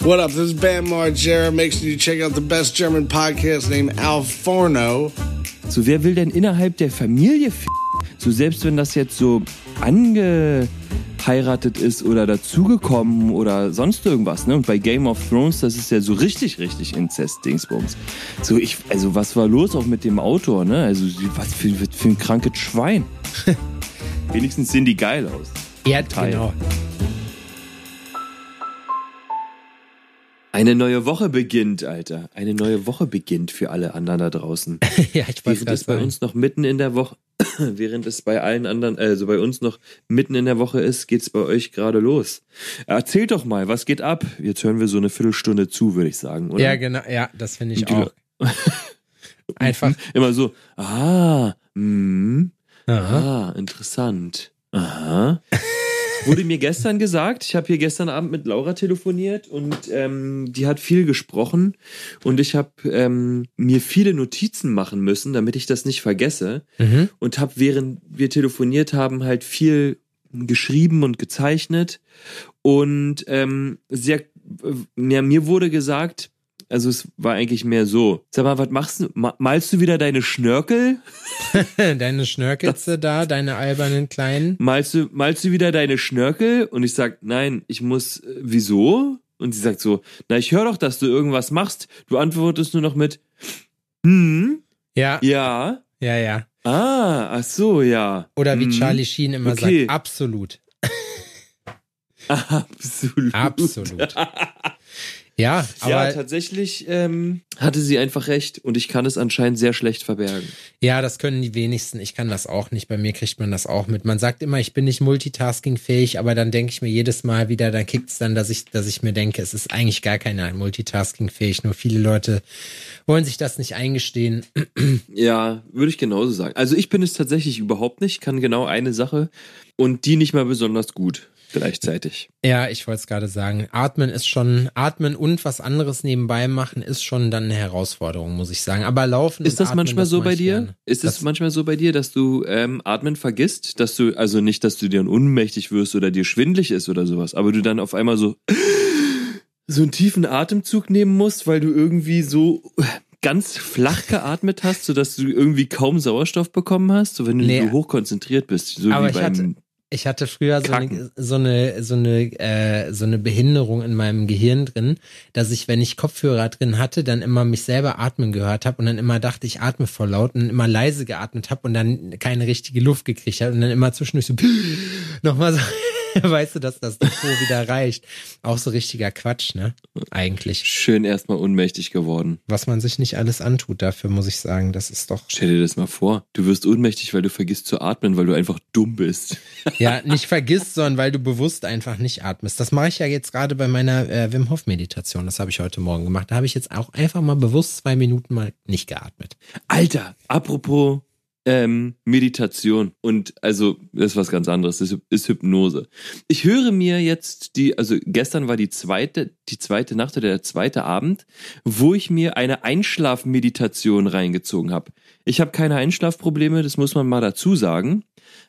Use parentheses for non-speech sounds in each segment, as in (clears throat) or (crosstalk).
What up? This is Bam Margera. Make sure you check out the best German podcast named Al Forno. So, wer will denn innerhalb der Familie f So, selbst wenn das jetzt so angeheiratet ist oder dazugekommen oder sonst irgendwas, ne? Und bei Game of Thrones, das ist ja so richtig, richtig Inzest-Dingsbums. So, ich, also, was war los auch mit dem Autor, ne? Also, was für, für ein krankes Schwein. (laughs) Wenigstens sehen die geil aus. Ja, Teil. genau. Eine neue Woche beginnt, Alter. Eine neue Woche beginnt für alle anderen da draußen. (laughs) ja, ich weiß Während es bei uns noch mitten in der Woche, (coughs) während es bei allen anderen, also bei uns noch mitten in der Woche ist, geht's bei euch gerade los. Erzählt doch mal, was geht ab? Jetzt hören wir so eine Viertelstunde zu, würde ich sagen, oder? Ja, genau. Ja, das finde ich auch. (laughs) Einfach. Immer so, ah, hm, Aha. ah, interessant. Aha. (laughs) Wurde mir gestern gesagt, ich habe hier gestern Abend mit Laura telefoniert und ähm, die hat viel gesprochen und ich habe ähm, mir viele Notizen machen müssen, damit ich das nicht vergesse Mhm. und habe während wir telefoniert haben halt viel geschrieben und gezeichnet und ähm, sehr ja, mir wurde gesagt, also es war eigentlich mehr so, sag mal, was machst du? Ma- Malst du wieder deine Schnörkel? (laughs) Deine Schnörkelze da, deine albernen kleinen. Malst du, malst du wieder deine Schnörkel? Und ich sag, nein, ich muss, äh, wieso? Und sie sagt so, na, ich höre doch, dass du irgendwas machst. Du antwortest nur noch mit, hm, Ja, ja, ja, ja. ah, ach so, ja. Oder wie Hm, Charlie Sheen immer Okay. sagt, absolut. (laughs) Absolut. Absolut. (laughs) Ja, aber ja, ja, tatsächlich ähm, hatte sie einfach recht und ich kann es anscheinend sehr schlecht verbergen. das können die wenigsten. Ich kann das auch nicht. Bei mir kriegt man das auch mit. Man sagt immer, ich bin nicht multitaskingfähig, aber dann denke ich mir jedes Mal wieder, dann kickt's dann, dass ich, dass ich mir denke, es ist eigentlich gar keiner multitaskingfähig. Nur viele Leute wollen sich das nicht eingestehen. (clears throat) Ja, würde ich genauso sagen. Also ich bin es tatsächlich überhaupt nicht, kann genau eine Sache und die nicht mal besonders gut gleichzeitig. Ja, ich wollte es gerade sagen. Atmen ist schon, atmen und was anderes nebenbei machen ist schon dann eine Herausforderung, muss ich sagen. Aber laufen Ist das atmen, manchmal das so bei dir? gerne. Ist es Das- manchmal so bei dir, dass du ähm, Atmen vergisst, dass du also nicht, dass du dir unmächtig wirst oder dir schwindlig ist oder sowas, aber du dann auf einmal so (gasps) so einen tiefen Atemzug nehmen musst, weil du irgendwie so (sighs) ganz flach geatmet hast, sodass du irgendwie kaum Sauerstoff bekommen hast, so wenn du Nee. so hoch konzentriert bist, so Aber wie beim hatte- Ich hatte früher so eine, so eine so eine äh, so eine Behinderung in meinem Gehirn drin, dass ich, wenn ich Kopfhörer drin hatte, dann immer mich selber atmen gehört habe und dann immer dachte, ich atme voll laut und immer leise geatmet habe und dann keine richtige Luft gekriegt habe und dann immer zwischendurch so (laughs) nochmal so, (laughs) weißt du, dass das Niveau wieder reicht. Auch so richtiger Quatsch, ne? Eigentlich. schön erstmal unmächtig geworden. Was man sich nicht alles antut, dafür muss ich sagen, das ist doch Stell dir das mal vor. Du wirst ohnmächtig, weil du vergisst zu atmen, weil du einfach dumm bist. (laughs) Ja, nicht vergisst, sondern weil du bewusst einfach nicht atmest. Das mache ich ja jetzt gerade bei meiner äh, Wim Hof Meditation. Das habe ich heute Morgen gemacht. Da habe ich jetzt auch einfach mal bewusst zwei Minuten mal nicht geatmet. Alter, apropos ähm, Meditation und also das ist was ganz anderes, das ist, Hypnose. Ich höre mir jetzt die, also gestern war die zweite, die zweite Nacht oder der zweite Abend, wo ich mir eine Einschlafmeditation reingezogen habe. Ich habe keine Einschlafprobleme, das muss man mal dazu sagen.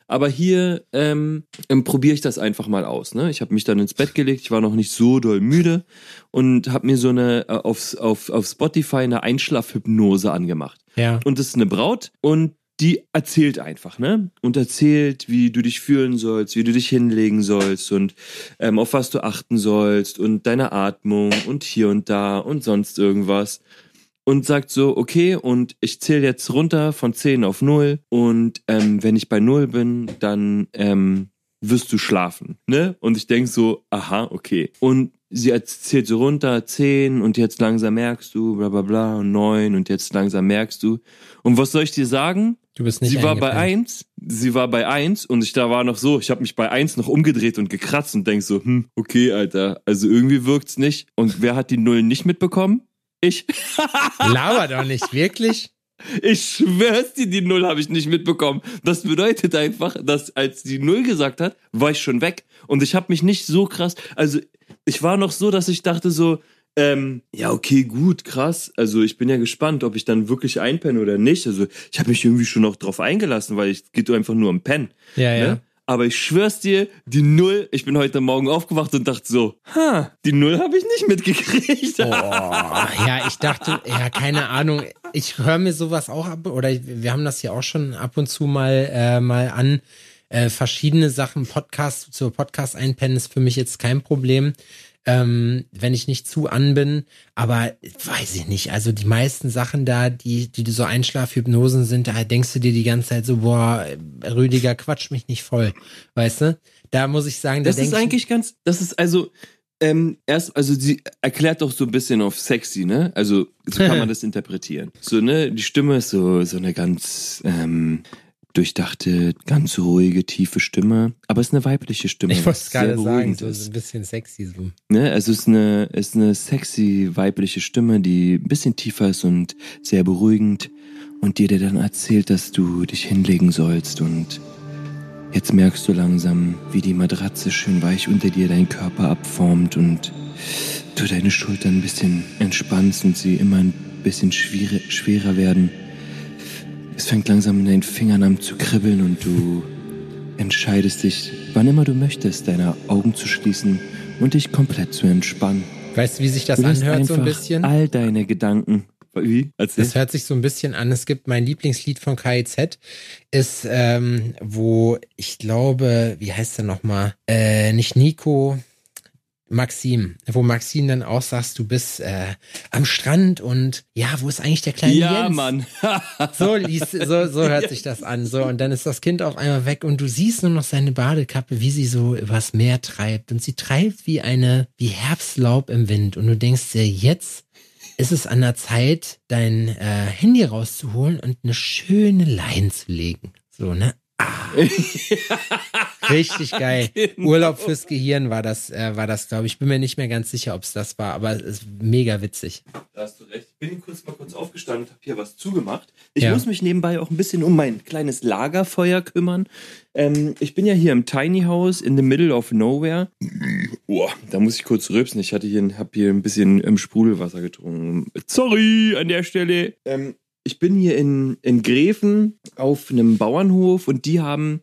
Aber hier ähm, ähm, probiere ich das einfach mal aus. Ne? Ich habe mich dann ins Bett gelegt, ich war noch nicht so doll müde und habe mir so eine äh, auf, auf, auf Spotify eine Einschlafhypnose angemacht. Ja. Und das ist eine Braut und die erzählt einfach, ne? Und erzählt, wie du dich fühlen sollst, wie du dich hinlegen sollst und ähm, auf was du achten sollst und deine Atmung und hier und da und sonst irgendwas. Und sagt so, okay, und ich zähle jetzt runter von 10 auf 0 und ähm, wenn ich bei 0 bin, dann ähm, wirst du schlafen, ne? Und ich denk so, aha, okay. Und sie erzählt so runter, 10 und jetzt langsam merkst du, bla bla bla, und 9 und jetzt langsam merkst du. Und was soll ich dir sagen? Du bist nicht sie war bei. 1, sie war bei 1 und ich da war noch so, ich habe mich bei 1 noch umgedreht und gekratzt und denk so, hm, okay, Alter, also irgendwie wirkt's nicht. Und wer hat die Nullen nicht mitbekommen? Ich. (laughs) Laber doch nicht, wirklich? Ich schwör's dir, die Null habe ich nicht mitbekommen. Das bedeutet einfach, dass als die Null gesagt hat, war ich schon weg. Und ich habe mich nicht so krass, also ich war noch so, dass ich dachte so, ähm, ja, okay, gut, krass. Also ich bin ja gespannt, ob ich dann wirklich einpenne oder nicht. Also ich habe mich irgendwie schon auch drauf eingelassen, weil es geht einfach nur um Pennen. Ja, ja. Ne? aber ich schwör's dir, die Null, ich bin heute Morgen aufgewacht und dachte so, ha, die Null habe ich nicht mitgekriegt. Oh, (laughs) ja, ich dachte, ja, keine Ahnung. Ich höre mir sowas auch ab, oder wir haben das ja auch schon ab und zu mal, äh, mal an. Äh, verschiedene Sachen, Podcast, zur Podcast einpennen ist für mich jetzt kein Problem ähm, wenn ich nicht zu an bin. Aber weiß ich nicht. Also die meisten Sachen da, die, die so Einschlafhypnosen sind, da denkst du dir die ganze Zeit so, boah, Rüdiger, quatsch mich nicht voll. Weißt du? Da muss ich sagen, da das ist eigentlich ganz, das ist also, ähm, erst, also sie erklärt doch so ein bisschen auf sexy, ne? Also so kann man (laughs) das interpretieren. So, ne, die Stimme ist so, so eine ganz, ähm, durchdachte, ganz ruhige, tiefe Stimme. Aber es ist eine weibliche Stimme. Ich wollte es gerade sagen, so ist ein bisschen sexy. So. Ne? Also es ist eine, ist eine sexy, weibliche Stimme, die ein bisschen tiefer ist und sehr beruhigend und dir dann erzählt, dass du dich hinlegen sollst und jetzt merkst du langsam, wie die Matratze schön weich unter dir deinen Körper abformt und du deine Schultern ein bisschen entspannst und sie immer ein bisschen schwerer werden. Es fängt langsam in deinen Fingern an zu kribbeln und du entscheidest dich, wann immer du möchtest, deine Augen zu schließen und dich komplett zu entspannen. Weißt du, wie sich das anhört so ein bisschen? All deine Gedanken. Wie? Erzähl. Das hört sich so ein bisschen an. Es gibt mein Lieblingslied von KIZ, ist, ähm, wo ich glaube, wie heißt der nochmal? Äh, nicht Nico, Maxim, wo Maxim dann auch sagst, du bist äh, am Strand und ja, wo ist eigentlich der kleine ja, Jens? Mann. (laughs) so, liest, so, so hört sich das an. So, und dann ist das Kind auf einmal weg und du siehst nur noch seine Badekappe, wie sie so übers Meer treibt. Und sie treibt wie eine, wie Herbstlaub im Wind. Und du denkst dir, jetzt ist es an der Zeit, dein äh, Handy rauszuholen und eine schöne Line zu legen. So, ne? (laughs) Richtig geil. Genau. Urlaub fürs Gehirn war das, äh, war das, glaube ich. Ich bin mir nicht mehr ganz sicher, ob es das war, aber es ist mega witzig. Da hast du recht. Ich bin kurz mal kurz aufgestanden und habe hier was zugemacht. Ich ja. muss mich nebenbei auch ein bisschen um mein kleines Lagerfeuer kümmern. Ähm, ich bin ja hier im Tiny House in the middle of nowhere. Boah, da muss ich kurz rülpsen. Ich hatte hier, hab hier ein bisschen im Sprudelwasser getrunken. Sorry an der Stelle. Ähm, ich bin hier in, in Gräfen auf einem Bauernhof und die haben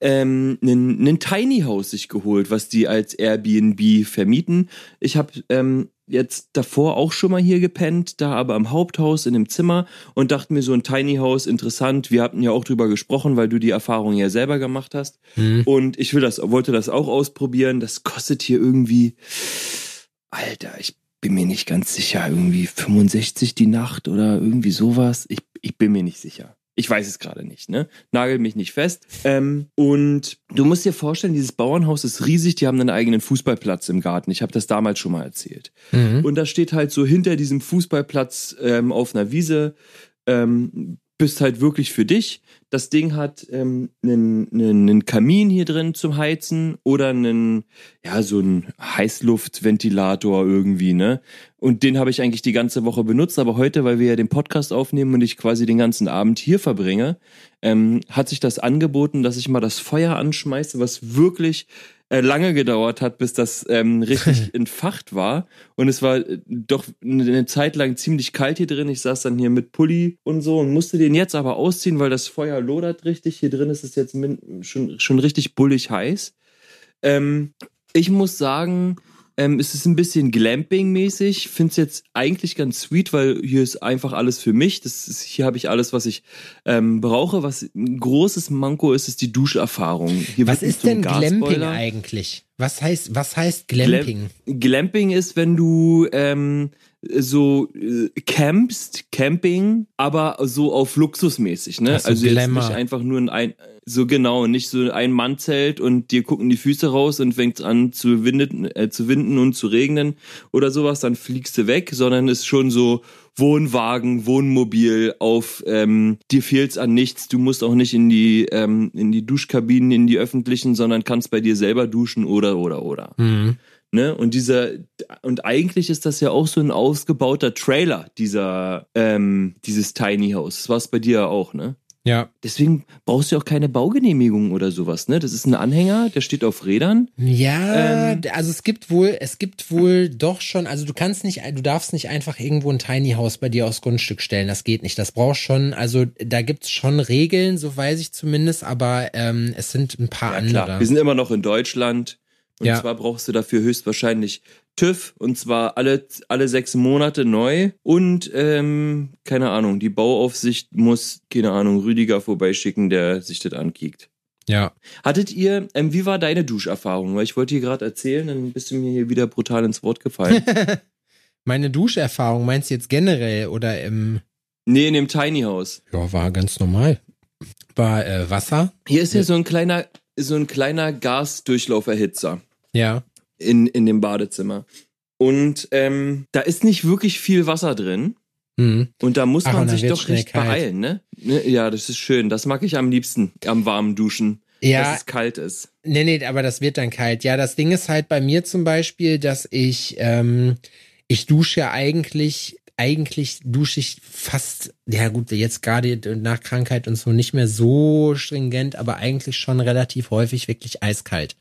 ähm, einen, einen Tiny House sich geholt, was die als Airbnb vermieten. Ich habe ähm, jetzt davor auch schon mal hier gepennt, da aber im Haupthaus in dem Zimmer und dachte mir so ein Tiny House interessant. Wir hatten ja auch drüber gesprochen, weil du die Erfahrung ja selber gemacht hast. Mhm. Und ich will das, wollte das auch ausprobieren. Das kostet hier irgendwie, Alter, ich bin mir nicht ganz sicher, irgendwie 65 die Nacht oder irgendwie sowas. Ich, ich bin mir nicht sicher. Ich weiß es gerade nicht, ne? Nagel mich nicht fest. Ähm, und du musst dir vorstellen, dieses Bauernhaus ist riesig, die haben einen eigenen Fußballplatz im Garten. Ich habe das damals schon mal erzählt. Mhm. Und da steht halt so hinter diesem Fußballplatz ähm, auf einer Wiese, ähm, bist halt wirklich für dich. Das Ding hat ähm, einen, einen Kamin hier drin zum Heizen oder einen, ja, so einen Heißluftventilator irgendwie, ne? Und den habe ich eigentlich die ganze Woche benutzt, aber heute, weil wir ja den Podcast aufnehmen und ich quasi den ganzen Abend hier verbringe, ähm, hat sich das angeboten, dass ich mal das Feuer anschmeiße, was wirklich äh, lange gedauert hat, bis das ähm, richtig (laughs) entfacht war. Und es war äh, doch eine Zeit lang ziemlich kalt hier drin. Ich saß dann hier mit Pulli und so und musste den jetzt aber ausziehen, weil das Feuer lodert richtig. Hier drin ist es jetzt schon, schon richtig bullig heiß. Ähm, ich muss sagen, ähm, es ist ein bisschen Glamping-mäßig. Finde es jetzt eigentlich ganz sweet, weil hier ist einfach alles für mich. Das ist, hier habe ich alles, was ich ähm, brauche. Was ein großes Manko ist, ist die Duscherfahrung. Hier was ist denn Glamping eigentlich? Was heißt, was heißt Glamping? Glam Glamping ist, wenn du ähm, so äh, campst, Camping, aber so auf luxusmäßig, ne? Also, also jetzt nicht einfach nur ein, so genau, nicht so ein Mannzelt und dir gucken die Füße raus und fängt an zu, winden, äh, zu winden und zu regnen oder sowas, dann fliegst du weg, sondern ist schon so Wohnwagen, Wohnmobil auf, ähm, dir fehlt's an nichts, du musst auch nicht in die, ähm, in die Duschkabinen, in die öffentlichen, sondern kannst bei dir selber duschen oder, oder, oder. Mhm. Ne? Und dieser, und eigentlich ist das ja auch so ein ausgebauter Trailer, dieser, ähm, dieses Tiny House. Das war es bei dir ja auch, ne? Ja. Deswegen brauchst du auch keine Baugenehmigung oder sowas, ne? Das ist ein Anhänger, der steht auf Rädern. Ja, Ähm. also es gibt wohl, es gibt wohl doch schon, also du kannst nicht, du darfst nicht einfach irgendwo ein Tiny House bei dir aufs Grundstück stellen, das geht nicht. Das brauchst schon, also da gibt's schon Regeln, so weiß ich zumindest, aber ähm, es sind ein paar Ja, andere. klar. Wir sind immer noch in Deutschland. Und Ja. zwar brauchst du dafür höchstwahrscheinlich TÜV und zwar alle, alle sechs Monate neu. Und ähm, keine Ahnung, die Bauaufsicht muss, keine Ahnung, Rüdiger vorbeischicken, der sich das ankickt. Ja. Hattet ihr, ähm, wie war deine Duscherfahrung? Weil ich wollte dir gerade erzählen, dann bist du mir hier wieder brutal ins Wort gefallen. (laughs) Meine Duscherfahrung meinst du jetzt generell oder im, nee, in dem Tiny House. ja, war ganz normal. War äh, Wasser. Hier ist ja so ein kleiner, so ein kleiner Gasdurchlauferhitzer. Ja. in, in dem Badezimmer. Und ähm, da ist nicht wirklich viel Wasser drin. Hm. Und da muss Ach, man sich doch recht beeilen, ne? Ne, Ja, das ist schön. Das mag ich am liebsten, am warmen Duschen. Ja, Dass es kalt ist. Nee, nee, aber das wird dann kalt. Ja, das Ding ist halt bei mir zum Beispiel, dass ich, ähm, ich dusche ja eigentlich, eigentlich dusche ich fast, ja gut, jetzt gerade nach Krankheit und so nicht mehr so stringent, aber eigentlich schon relativ häufig wirklich eiskalt.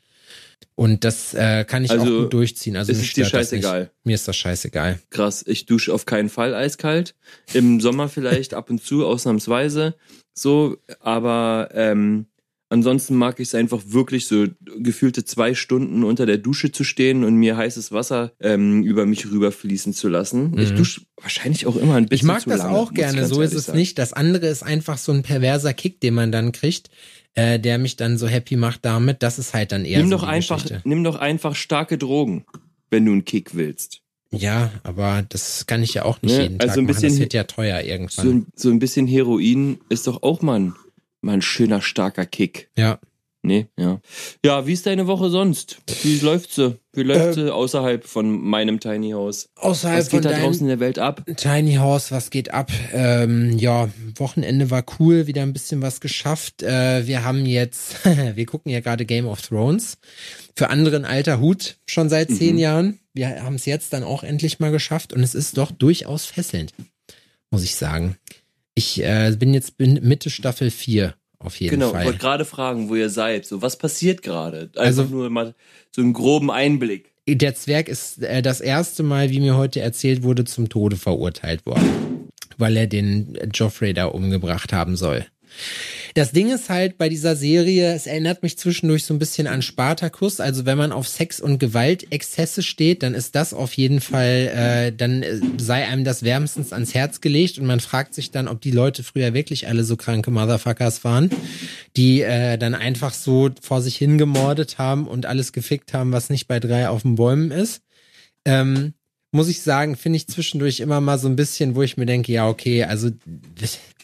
Und das äh, kann ich Also, auch gut durchziehen. Also ist mich es dir scheißegal? Mir ist das scheißegal. Krass. Ich dusche auf keinen Fall eiskalt. Im Sommer vielleicht ab und zu, (laughs) ausnahmsweise. So, aber ähm, ansonsten mag ich es einfach wirklich so gefühlte zwei Stunden unter der Dusche zu stehen und mir heißes Wasser ähm, über mich rüberfließen zu lassen. Ich Mhm. dusche wahrscheinlich auch immer ein Ich bisschen mag zu das lange, auch ich gerne, so ist es sagen. nicht. Das andere ist einfach so ein perverser Kick, den man dann kriegt, äh, der mich dann so happy macht damit. Das ist halt dann eher Nimm so doch einfach, Geschichte. nimm doch einfach starke Drogen, wenn du einen Kick willst. Ja, aber das kann ich ja auch nicht Ne, jeden also Tag ein machen. Das bisschen- wird ja teuer So irgendwann. ein, so ein bisschen Heroin ist doch auch mal ein, mal ein schöner, starker Kick. ja. Nee, ja. Ja, wie ist deine Woche sonst? Wie läuft sie? Wie läuft Äh, sie außerhalb von meinem Tiny House? Außerhalb Was geht da von draußen in der Welt ab? Tiny House, was geht ab? Ähm, ja, Wochenende war cool, wieder ein bisschen was geschafft. Äh, wir haben jetzt, (laughs) wir gucken ja gerade Game of Thrones. Für andere ein alter Hut, schon seit zehn Mhm. Jahren. Wir haben es jetzt dann auch endlich mal geschafft und es ist doch durchaus fesselnd, muss ich sagen. Ich äh, bin jetzt bin Mitte Staffel 4 auf jeden Genau, ich Fall. wollte gerade fragen, wo ihr seid. So, was passiert gerade? Einfach Also- nur mal so einen groben Einblick. Der Zwerg ist äh, das erste Mal, wie mir heute erzählt wurde, zum Tode verurteilt worden, weil er den Joffrey da umgebracht haben soll. Das Ding ist halt bei dieser Serie, es erinnert mich zwischendurch so ein bisschen an Spartacus. Also wenn man auf Sex und Gewaltexzesse steht, dann ist das auf jeden Fall, äh, dann äh, sei einem das wärmstens ans Herz gelegt und man fragt sich dann, ob die Leute früher wirklich alle so kranke Motherfuckers waren, die äh, dann einfach so vor sich hingemordet haben und alles gefickt haben, was nicht bei drei auf den Bäumen ist. Ähm, muss ich sagen, finde ich zwischendurch immer mal so ein bisschen, wo ich mir denke, ja, okay, also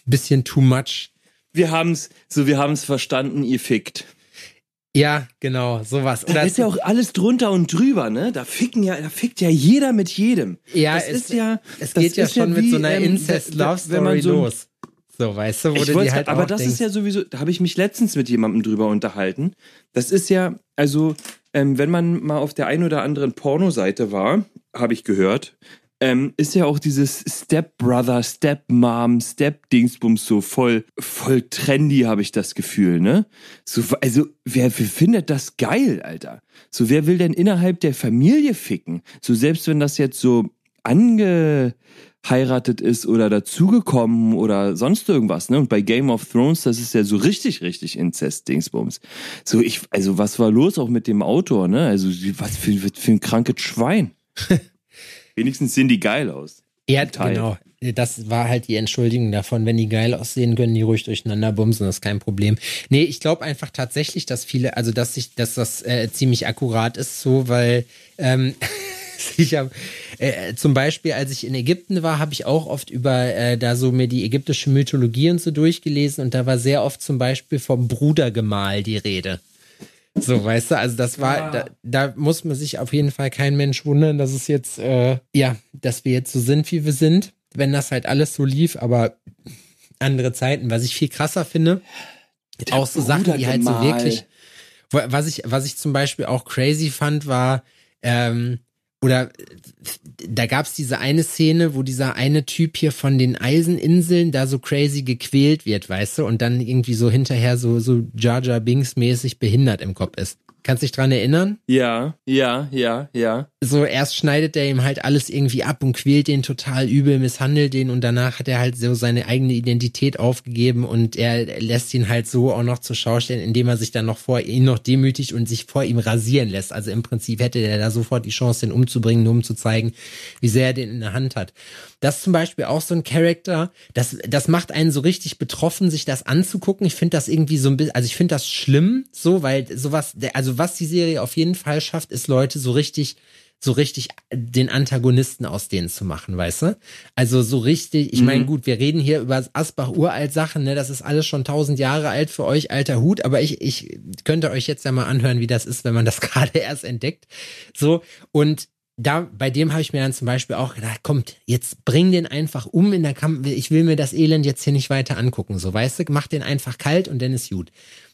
bisschen too much. Wir haben's, so wir haben's verstanden, ihr fickt. Ja, genau, sowas. Da ist ja auch alles drunter und drüber, ne? Da ficken ja, da fickt ja jeder mit jedem. ja, das es, ist ja, es geht ja schon mit wie, so einer ähm, Incest-Love-Story wenn man so los. So, weißt du, wo du dir halt aber das denkst, ist ja sowieso, da habe ich mich letztens mit jemandem drüber unterhalten. Das ist ja, also, ähm, wenn man mal auf der einen oder anderen Pornoseite war, habe ich gehört, ähm, ist ja auch dieses Stepbrother, Stepmom, Step-Dingsbums so voll, voll trendy, habe ich das Gefühl, ne? So, also, wer, wer findet das geil, Alter? So, wer will denn innerhalb der Familie ficken? So, selbst wenn das jetzt so angeheiratet ist oder dazugekommen oder sonst irgendwas, ne? Und bei Game of Thrones, das ist ja so richtig, richtig Inzest-Dingsbums. So, ich, also, was war los auch mit dem Autor, ne? Also, was für, für ein krankes Schwein. (laughs) Wenigstens sehen die geil aus. Ja, genau. Das war halt die Entschuldigung davon. Wenn die geil aussehen, können die ruhig durcheinander bumsen, das ist kein Problem. Nee, ich glaube einfach tatsächlich, dass viele, also dass ich, dass das äh, ziemlich akkurat ist, so, weil ähm, (laughs) ich habe äh, zum Beispiel, als ich in Ägypten war, habe ich auch oft über äh, da so mir die ägyptische Mythologie und so durchgelesen und da war sehr oft zum Beispiel vom Brudergemahl die Rede. So, weißt du, also das war, da, da muss man sich auf jeden Fall kein Mensch wundern, dass es jetzt, äh, ja, dass wir jetzt so sind, wie wir sind, wenn das halt alles so lief, aber andere Zeiten, was ich viel krasser finde, auch so Sachen, die halt so wirklich, was ich, was ich zum Beispiel auch crazy fand, war, ähm, oder da gab's diese eine Szene, wo dieser eine Typ hier von den Eiseninseln da so crazy gequält wird, weißt du, und dann irgendwie so hinterher so, so Jar Jar Binks mäßig behindert im Kopf ist. Kannst dich dran erinnern? Ja, ja, ja, ja. So erst schneidet er ihm halt alles irgendwie ab und quält den total übel, misshandelt den und danach hat er halt so seine eigene Identität aufgegeben und er lässt ihn halt so auch noch zur Schau stellen, indem er sich dann noch vor ihn noch demütigt und sich vor ihm rasieren lässt. Also im Prinzip hätte er da sofort die Chance, den umzubringen, nur um zu zeigen, wie sehr er den in der Hand hat. Das ist zum Beispiel auch so ein Charakter, das, das macht einen so richtig betroffen, sich das anzugucken. Ich finde das irgendwie so ein bisschen, also ich finde das schlimm, so, weil sowas, also was die Serie auf jeden Fall schafft, ist Leute so richtig, so richtig den Antagonisten aus denen zu machen, weißt du? Also so richtig, ich meine, gut, wir reden hier über Asbach uralt Sachen, ne? Das ist alles schon tausend Jahre alt für euch, alter Hut, aber ich, ich könnte euch jetzt ja mal anhören, wie das ist, wenn man das (laughs) gerade erst entdeckt. So, und da, bei dem habe ich mir dann zum Beispiel auch gedacht, kommt, jetzt bring den einfach um in der Kampf. Ich will mir das Elend jetzt hier nicht weiter angucken. So, weißt du, mach den einfach kalt und dann ist gut.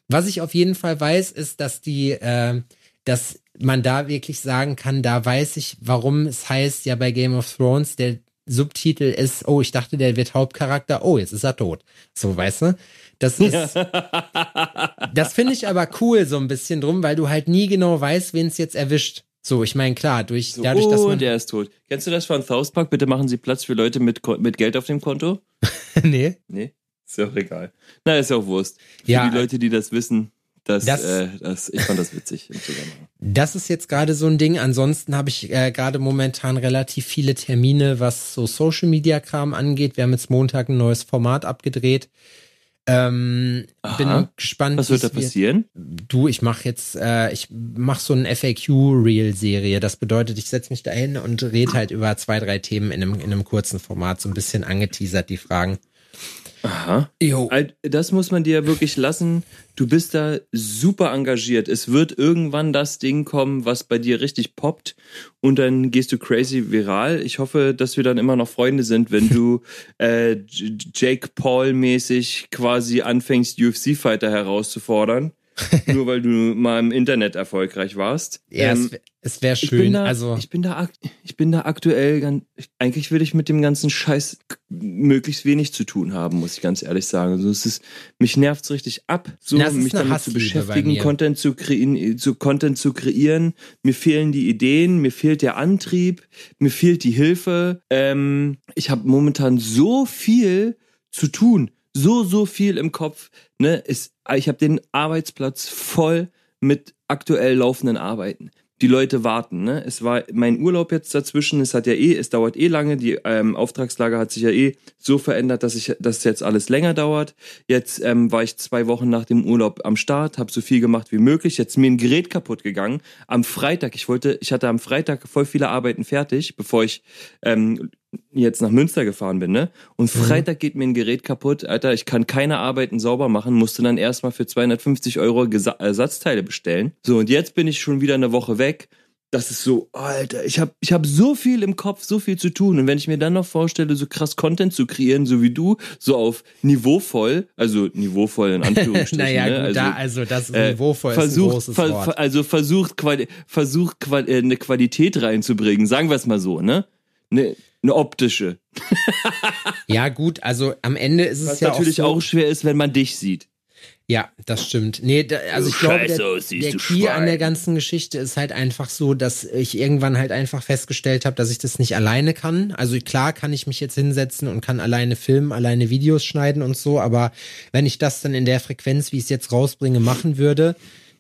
Was ich auf jeden Fall weiß, ist, dass die, äh, dass man da wirklich sagen kann, da weiß ich, warum es heißt ja bei Game of Thrones, der Subtitel ist, oh, ich dachte, der wird Hauptcharakter, oh, jetzt ist er tot. So, weißt du? Das ist, (laughs) das finde ich aber cool so ein bisschen drum, weil du halt nie genau weißt, wen es jetzt erwischt. So, ich meine, klar, durch, So, dadurch, dass oh, man. der ist tot. Kennst du das von South Park? Bitte machen Sie Platz für Leute mit, mit Geld auf dem Konto? (laughs) nee. Nee, ist ja auch egal. Na, ist ja auch Wurst. Für Ja, die Leute, die das wissen, das, Das- äh, das, ich fand das witzig im Zusammenhang. Das ist jetzt gerade so ein Ding. Ansonsten habe ich äh, gerade momentan relativ viele Termine, was so Social Media Kram angeht. Wir haben jetzt Montag ein neues Format abgedreht. Ähm, bin Aha. gespannt. Was wird da passieren? Du, ich mache jetzt, äh, ich mache so eine FAQ-Reel-Serie. Das bedeutet, ich setze mich da hin und rede halt über zwei, drei Themen in einem, in einem kurzen Format, so ein bisschen angeteasert, die Fragen. Aha. Jo. Das muss man dir wirklich lassen. Du bist da super engagiert. Es wird irgendwann das Ding kommen, was bei dir richtig poppt und dann gehst du crazy viral. Ich hoffe, dass wir dann immer noch Freunde sind, wenn du (laughs) äh, Jake Paul mäßig quasi anfängst, UFC-Fighter herauszufordern. (laughs) nur weil du mal im Internet erfolgreich warst. Ja, Ähm, es, wär- wäre ich schön. bin da, also, ich bin da, ich bin da aktuell ganz, eigentlich würde ich mit dem ganzen Scheiß möglichst wenig zu tun haben, muss ich ganz ehrlich sagen. Also es ist, mich nervt's richtig ab, so Na, mich damit zu Hassliebe bei beschäftigen. Content zu kreieren, zu Content zu kreieren. Mir fehlen die Ideen, mir fehlt der Antrieb, mir fehlt die Hilfe. Ähm, ich habe momentan so viel zu tun, so so viel im Kopf. Ne, ist, ich habe den Arbeitsplatz voll mit aktuell laufenden Arbeiten. Die Leute warten, ne? Es war mein Urlaub jetzt dazwischen, es hat ja eh, es dauert eh lange, die ähm, Auftragslage hat sich ja eh so verändert, dass ich, dass jetzt alles länger dauert. Jetzt ähm, war ich zwei Wochen nach dem Urlaub am Start, habe so viel gemacht wie möglich. Jetzt ist mir ein Gerät kaputt gegangen. Am Freitag, ich wollte, ich hatte am Freitag voll viele Arbeiten fertig, bevor ich ähm, jetzt nach Münster gefahren bin, ne? Und Freitag geht mir ein Gerät kaputt, Alter, ich kann keine Arbeiten sauber machen, musste dann erstmal für 250 Euro Gesa Ersatzteile bestellen. So, und jetzt bin ich schon wieder eine Woche weg. Das ist so, Alter, ich habe ich hab so viel im Kopf, so viel zu tun. Und wenn ich mir dann noch vorstelle, so krass Content zu kreieren, so wie du, so auf niveauvoll, also niveauvoll in (laughs) Anführungsstrichen, naja, ne? gut, da, also das äh, niveauvoll ist ein versucht, großes ver, Wort. also versucht, Quali versucht Qual äh, eine Qualität reinzubringen, sagen wir es mal so, ne? Eine, eine optische. Ja, gut, also am Ende ist es Was ja natürlich auch, auch, so, schwer ist, wenn man dich sieht. Ja, das stimmt. Nee, da, also Du ich glaube, der, der Key an der Schwein. ganzen Geschichte ist halt einfach so, dass ich irgendwann halt einfach festgestellt habe, dass ich das nicht alleine kann. Also klar kann ich mich jetzt hinsetzen und kann alleine filmen, alleine Videos schneiden und so, aber wenn ich das dann in der Frequenz, wie ich es jetzt rausbringe, machen würde,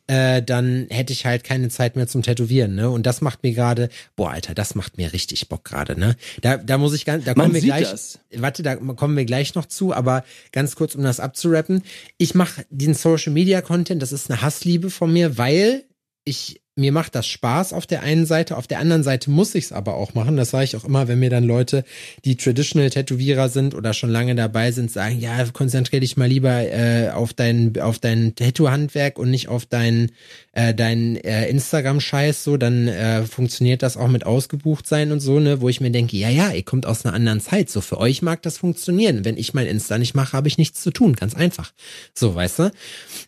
äh, dann hätte ich halt keine Zeit mehr zum Tätowieren, ne? Und das macht mir gerade, boah, Alter, das macht mir richtig Bock gerade, ne? Da, da muss ich ganz, da Man kommen wir sieht gleich, das. warte, da kommen wir gleich noch zu, aber ganz kurz, um das abzurappen. Ich mache den Social Media Content, das ist eine Hassliebe von mir, weil ich mir macht das Spaß auf der einen Seite, auf der anderen Seite muss ich es aber auch machen. Das sage ich auch immer, wenn mir dann Leute, die Traditional Tätowierer sind oder schon lange dabei sind, sagen, ja, konzentriere dich mal lieber äh, auf dein auf dein Tattoo-Handwerk und nicht auf dein äh, dein äh, Instagram-Scheiß. So, dann äh, funktioniert das auch mit ausgebucht sein und so ne, wo ich mir denke, ja, ja, ihr kommt aus einer anderen Zeit. So für euch mag das funktionieren. Wenn ich mein Insta nicht mache, habe ich nichts zu tun, ganz einfach. So, weißt du?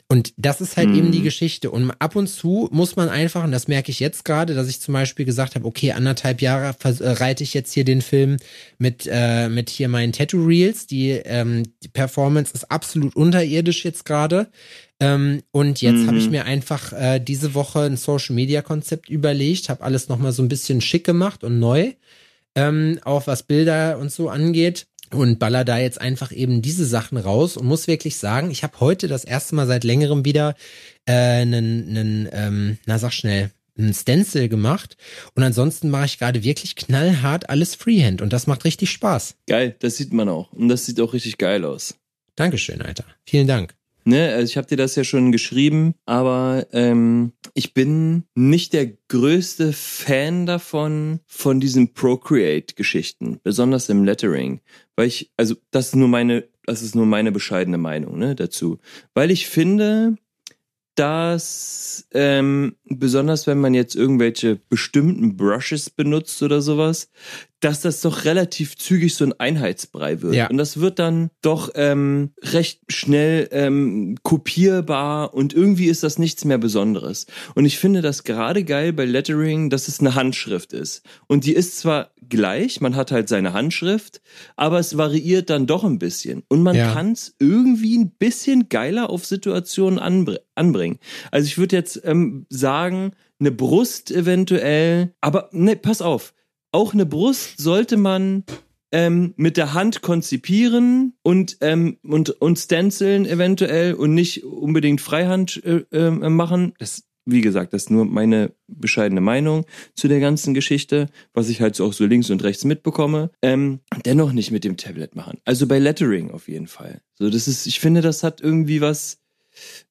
Und das ist halt eben die Geschichte. Und ab und zu muss man einfach einfach, und das merke ich jetzt gerade, dass ich zum Beispiel gesagt habe, okay, anderthalb Jahre äh, reite ich jetzt hier den Film mit, äh, mit hier meinen Tattoo-Reels. Die, ähm, die Performance ist absolut unterirdisch jetzt gerade. Ähm, und jetzt mhm. habe ich mir einfach äh, diese Woche ein Social-Media-Konzept überlegt, habe alles nochmal so ein bisschen schick gemacht und neu, ähm, auch was Bilder und so angeht und baller da jetzt einfach eben diese Sachen raus und muss wirklich sagen, ich habe heute das erste Mal seit längerem wieder äh, einen, einen ähm, na sag schnell, einen Stencil gemacht und ansonsten mache ich gerade wirklich knallhart alles Freehand und das macht richtig Spaß. Geil, das sieht man auch und das sieht auch richtig geil aus. Dankeschön, Alter. Vielen Dank. Ne, also ich habe dir das ja schon geschrieben, aber ähm, ich bin nicht der größte Fan davon, von diesen Procreate-Geschichten, besonders im Lettering. Weil ich, also das ist nur meine, das ist nur meine bescheidene Meinung, ne, dazu. Weil ich finde, dass ähm, besonders wenn man jetzt irgendwelche bestimmten Brushes benutzt oder sowas, dass das doch relativ zügig so ein Einheitsbrei wird. Ja. Und das wird dann doch ähm, recht schnell ähm, kopierbar und irgendwie ist das nichts mehr Besonderes. Und ich finde das gerade geil bei Lettering, dass es eine Handschrift ist. Und die ist zwar gleich, man hat halt seine Handschrift, aber es variiert dann doch ein bisschen. Und man ja. kann es irgendwie ein bisschen geiler auf Situationen anbringen. Also ich würde jetzt ähm, sagen, eine Brust eventuell, aber ne, pass auf auch eine Brust sollte man ähm, mit der Hand konzipieren und, ähm, und, und stenciln eventuell und nicht unbedingt Freihand äh, äh, machen. Das, wie gesagt, das ist nur meine bescheidene Meinung zu der ganzen Geschichte, was ich halt so auch so links und rechts mitbekomme. Ähm, dennoch nicht mit dem Tablet machen. Also bei Lettering auf jeden Fall. So, das ist, ich finde, das hat irgendwie was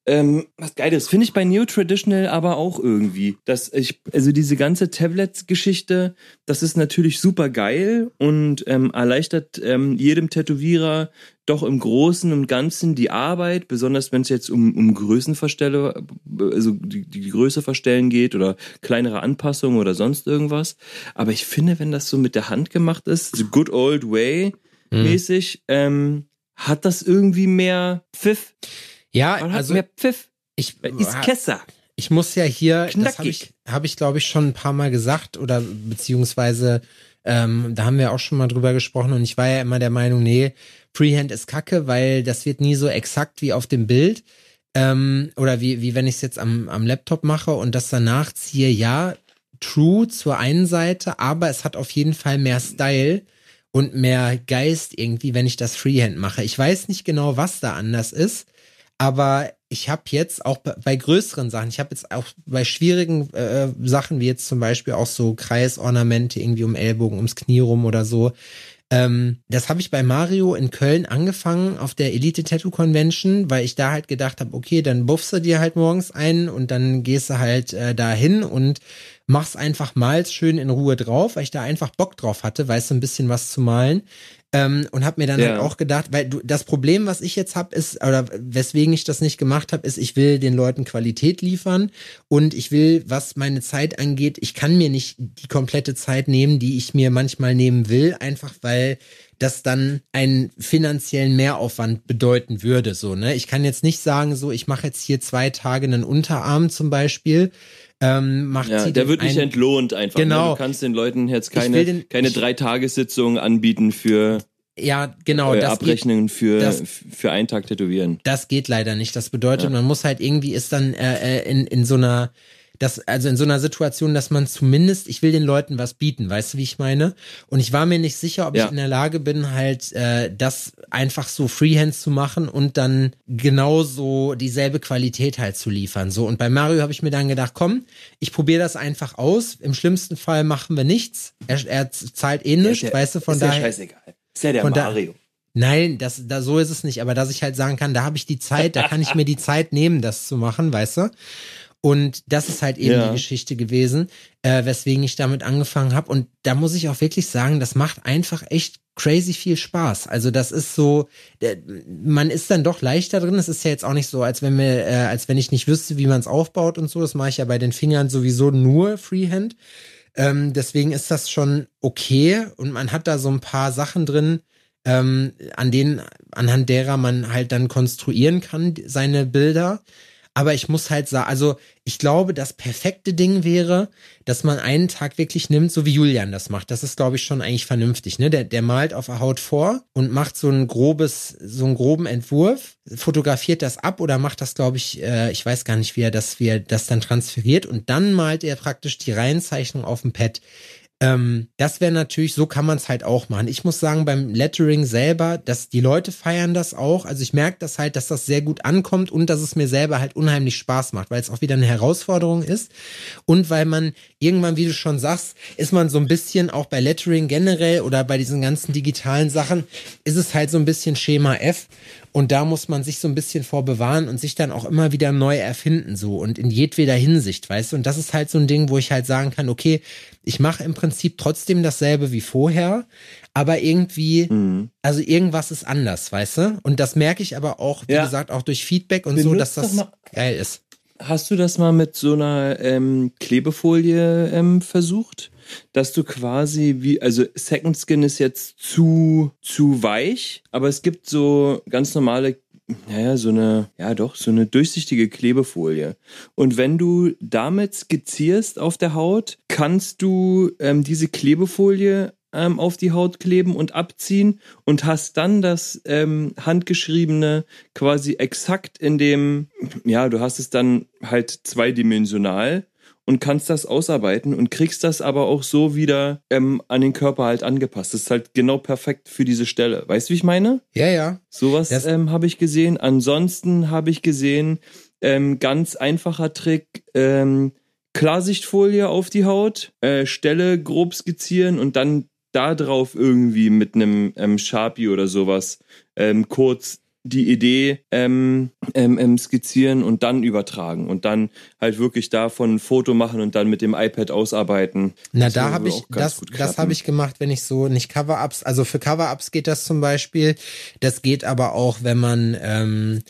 ähm, was Geiles. Finde ich bei Neo Traditional aber auch irgendwie. Dass ich, also diese ganze Tablets-Geschichte, das ist natürlich super geil und ähm, erleichtert ähm, jedem Tätowierer doch im Großen und Ganzen die Arbeit, besonders wenn es jetzt um, um Größenverstelle, also die, die Größe verstellen geht oder kleinere Anpassungen oder sonst irgendwas. Aber ich finde, wenn das so mit der Hand gemacht ist, the good old way mhm. mäßig, ähm, hat das irgendwie mehr Pfiff. Ja, Man also mehr Pfiff. Ich ist Kesser. Ich muss ja hier, Knackig. das habe ich, hab ich glaube ich schon ein paar Mal gesagt oder beziehungsweise ähm, da haben wir auch schon mal drüber gesprochen und ich war ja immer der Meinung, nee, Freehand ist Kacke, weil das wird nie so exakt wie auf dem Bild ähm, oder wie wie wenn ich es jetzt am am Laptop mache und das danach ziehe. Ja, true zur einen Seite, aber es hat auf jeden Fall mehr Style und mehr Geist irgendwie, wenn ich das Freehand mache. Ich weiß nicht genau, was da anders ist. Aber ich habe jetzt auch bei größeren Sachen, ich habe jetzt auch bei schwierigen äh, Sachen, wie jetzt zum Beispiel auch so Kreisornamente irgendwie um Ellbogen, ums Knie rum oder so, ähm, das habe ich bei Mario in Köln angefangen auf der Elite Tattoo Convention, weil ich da halt gedacht habe, okay, dann buffst du dir halt morgens ein und dann gehst du halt äh, dahin und mach's einfach mal schön in Ruhe drauf, weil ich da einfach Bock drauf hatte, weißt du, ein bisschen was zu malen. Ähm, und habe mir dann ja. halt auch gedacht, weil du das Problem, was ich jetzt habe, ist, oder weswegen ich das nicht gemacht habe, ist, ich will den Leuten Qualität liefern und ich will, was meine Zeit angeht, ich kann mir nicht die komplette Zeit nehmen, die ich mir manchmal nehmen will, einfach weil das dann einen finanziellen Mehraufwand bedeuten würde. So, ne? Ich kann jetzt nicht sagen, so, ich mache jetzt hier zwei Tage einen Unterarm zum Beispiel ähm, macht ja, sie der wird nicht entlohnt einfach. Genau. Ne? Du kannst den Leuten jetzt keine, den, keine Dreitagessitzung anbieten für ja, genau. Äh, das Abrechnungen geht, für, das, für einen Tag tätowieren. Das geht leider nicht. Das bedeutet, ja. man muss halt irgendwie ist dann äh, äh in, in so einer das, also in so einer Situation, dass man zumindest, ich will den Leuten was bieten, weißt du, wie ich meine? Und ich war mir nicht sicher, ob ja. ich in der Lage bin, halt äh, das einfach so Freehand zu machen und dann genauso dieselbe Qualität halt zu liefern. So, und bei Mario habe ich mir dann gedacht, komm, ich probiere das einfach aus. Im schlimmsten Fall machen wir nichts. Er, er zahlt eh nichts, ja, weißt du, von ist daher. Ist ja scheißegal. Ist ja der Mario. Da, Nein, das, da, so ist es nicht, aber dass ich halt sagen kann, da habe ich die Zeit, da kann ich mir die Zeit nehmen, das zu machen, weißt du? Und das ist halt eben ja. die Geschichte gewesen, äh, weswegen ich damit angefangen habe. Und da muss ich auch wirklich sagen, das macht einfach echt crazy viel Spaß. Also das ist so, äh, man ist dann doch leichter drin. Es ist ja jetzt auch nicht so, als wenn wir, äh, als wenn ich nicht wüsste, wie man es aufbaut und so. Das mache ich ja bei den Fingern sowieso nur Freehand. Ähm, deswegen ist das schon okay und man hat da so ein paar Sachen drin, ähm, an denen, anhand derer man halt dann konstruieren kann, seine Bilder. Aber ich muss halt sagen, also ich glaube, das perfekte Ding wäre, dass man einen Tag wirklich nimmt, so wie Julian das macht. Das ist, glaube ich, schon eigentlich vernünftig. Ne? Der, der malt auf der Haut vor und macht so ein grobes, so einen groben Entwurf, fotografiert das ab oder macht das, glaube ich, äh, ich weiß gar nicht, wie er das, wie er das dann transferiert und dann malt er praktisch die Reihenzeichnung auf dem Pad. Ähm, das wäre natürlich, so kann man es halt auch machen. Ich muss sagen, beim Lettering selber, dass die Leute feiern das auch. Also ich merke das halt, dass das sehr gut ankommt und dass es mir selber halt unheimlich Spaß macht, weil es auch wieder eine Herausforderung ist. Und weil man irgendwann, wie du schon sagst, ist man so ein bisschen auch bei Lettering generell oder bei diesen ganzen digitalen Sachen, ist es halt so ein bisschen Schema F. Und da muss man sich so ein bisschen vorbewahren und sich dann auch immer wieder neu erfinden, so und in jedweder Hinsicht, weißt du? Und das ist halt so ein Ding, wo ich halt sagen kann, okay, ich mache im Prinzip trotzdem dasselbe wie vorher, aber irgendwie, mhm. also irgendwas ist anders, weißt du? Und das merke ich aber auch, wie ja. gesagt, auch durch Feedback und Benutzt so, dass das geil ist. Hast du das mal mit so einer ähm, Klebefolie ähm, versucht? Dass du quasi wie, also Second Skin ist jetzt zu, zu weich, aber es gibt so ganz normale naja, so eine, ja doch, so eine durchsichtige Klebefolie. Und wenn du damit skizzierst auf der Haut, kannst du ähm, diese Klebefolie ähm, auf die Haut kleben und abziehen und hast dann das ähm, handgeschriebene quasi exakt in dem, ja, du hast es dann halt zweidimensional und kannst das ausarbeiten und kriegst das aber auch so wieder ähm, an den Körper halt angepasst. Das ist halt genau perfekt für diese Stelle. Weißt du, wie ich meine? Ja, ja. Sowas ähm, habe ich gesehen. Ansonsten habe ich gesehen, ähm, ganz einfacher Trick, ähm, Klarsichtfolie auf die Haut, äh, Stelle grob skizzieren und dann da drauf irgendwie mit einem ähm, Sharpie oder sowas ähm, kurz die Idee ähm, ähm, ähm, skizzieren und dann übertragen und dann halt wirklich davon ein Foto machen und dann mit dem iPad ausarbeiten. Na, das da habe ich das, das habe ich gemacht, wenn ich so nicht Cover-ups, also für Cover-ups geht das zum Beispiel. Das geht aber auch, wenn man ähm, ähm,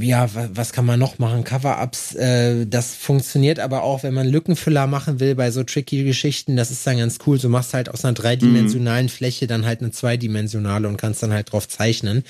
ja, was kann man noch machen? Cover-Ups, äh, das funktioniert aber auch, wenn man Lückenfüller machen will bei so tricky Geschichten, das ist dann ganz cool. Du machst halt aus einer dreidimensionalen mhm. Fläche dann halt eine zweidimensionale und kannst dann halt drauf zeichnen.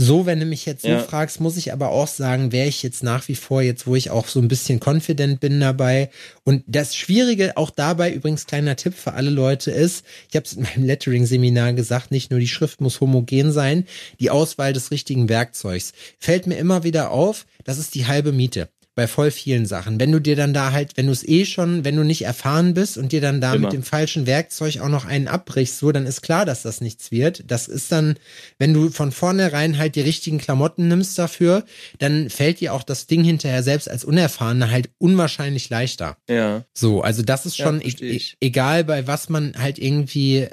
So, wenn du mich jetzt so ja. fragst, muss ich aber auch sagen, wäre ich jetzt nach wie vor jetzt, wo ich auch so ein bisschen confident bin dabei. Und das Schwierige auch dabei, übrigens kleiner Tipp für alle Leute ist, ich habe es in meinem Lettering-Seminar gesagt, nicht nur die Schrift muss homogen sein, die Auswahl des richtigen Werkzeugs. Fällt mir immer wieder auf, das ist die halbe Miete bei voll vielen Sachen. Wenn du dir dann da halt, wenn du es eh schon, wenn du nicht erfahren bist und dir dann da Immer. mit dem falschen Werkzeug auch noch einen abbrichst, so, dann ist klar, dass das nichts wird. Das ist dann, wenn du von vornherein halt die richtigen Klamotten nimmst dafür, dann fällt dir auch das Ding hinterher selbst als Unerfahrener halt unwahrscheinlich leichter. Ja. So, also das ist schon ja, e egal, bei was man halt irgendwie,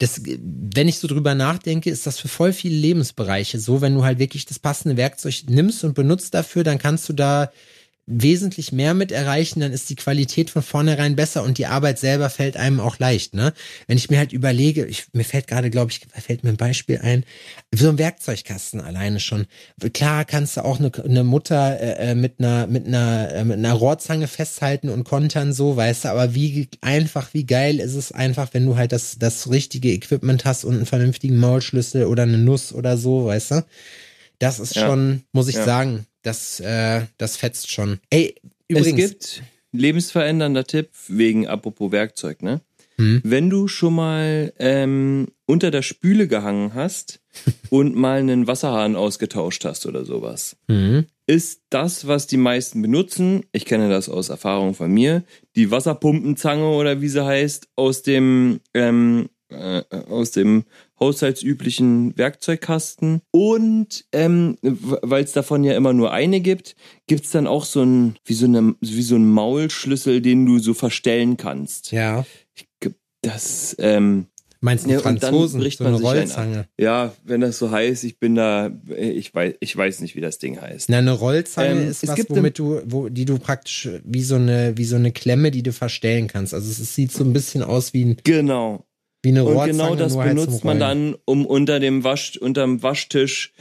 das, wenn ich so drüber nachdenke, ist das für voll viele Lebensbereiche so, wenn du halt wirklich das passende Werkzeug nimmst und benutzt dafür, dann kannst du da wesentlich mehr mit erreichen, dann ist die Qualität von vornherein besser und die Arbeit selber fällt einem auch leicht, ne? Wenn ich mir halt überlege, ich, mir fällt gerade, glaube ich, fällt mir ein Beispiel ein, so ein Werkzeugkasten alleine schon. Klar kannst du auch eine, eine Mutter äh, äh, mit einer mit einer äh, mit einer Rohrzange festhalten und kontern so, weißt du, aber wie einfach, wie geil ist es einfach, wenn du halt das das richtige Equipment hast und einen vernünftigen Maulschlüssel oder eine Nuss oder so, weißt du? Das ist ja. schon, muss ich ja. sagen, das, äh, das fetzt schon. Ey, übrigens. Es gibt lebensverändernder Tipp wegen apropos Werkzeug, ne? Hm. Wenn du schon mal ähm, unter der Spüle gehangen hast (laughs) und mal einen Wasserhahn ausgetauscht hast oder sowas, mhm. ist das, was die meisten benutzen, ich kenne das aus Erfahrung von mir, die Wasserpumpenzange oder wie sie heißt, aus dem ähm, äh, aus dem haushaltsüblichen Werkzeugkasten. Und ähm, weil es davon ja immer nur eine gibt, gibt es dann auch so ein, wie so, eine, wie so ein Maulschlüssel, den du so verstellen kannst. Ja. Das, ähm, Meinst du ja, Franzosen, bricht so eine Rollzange? Ja, wenn das so heißt, ich bin da, ich weiß, ich weiß nicht, wie das Ding heißt. Na, eine Rollzange ähm, ist was, womit du, wo, die du praktisch wie so eine, wie so eine Klemme, die du verstellen kannst. Also es sieht so ein bisschen aus wie ein. Genau. Wie eine Und genau das halt benutzt man dann, um unter dem Wasch, unterm Waschtisch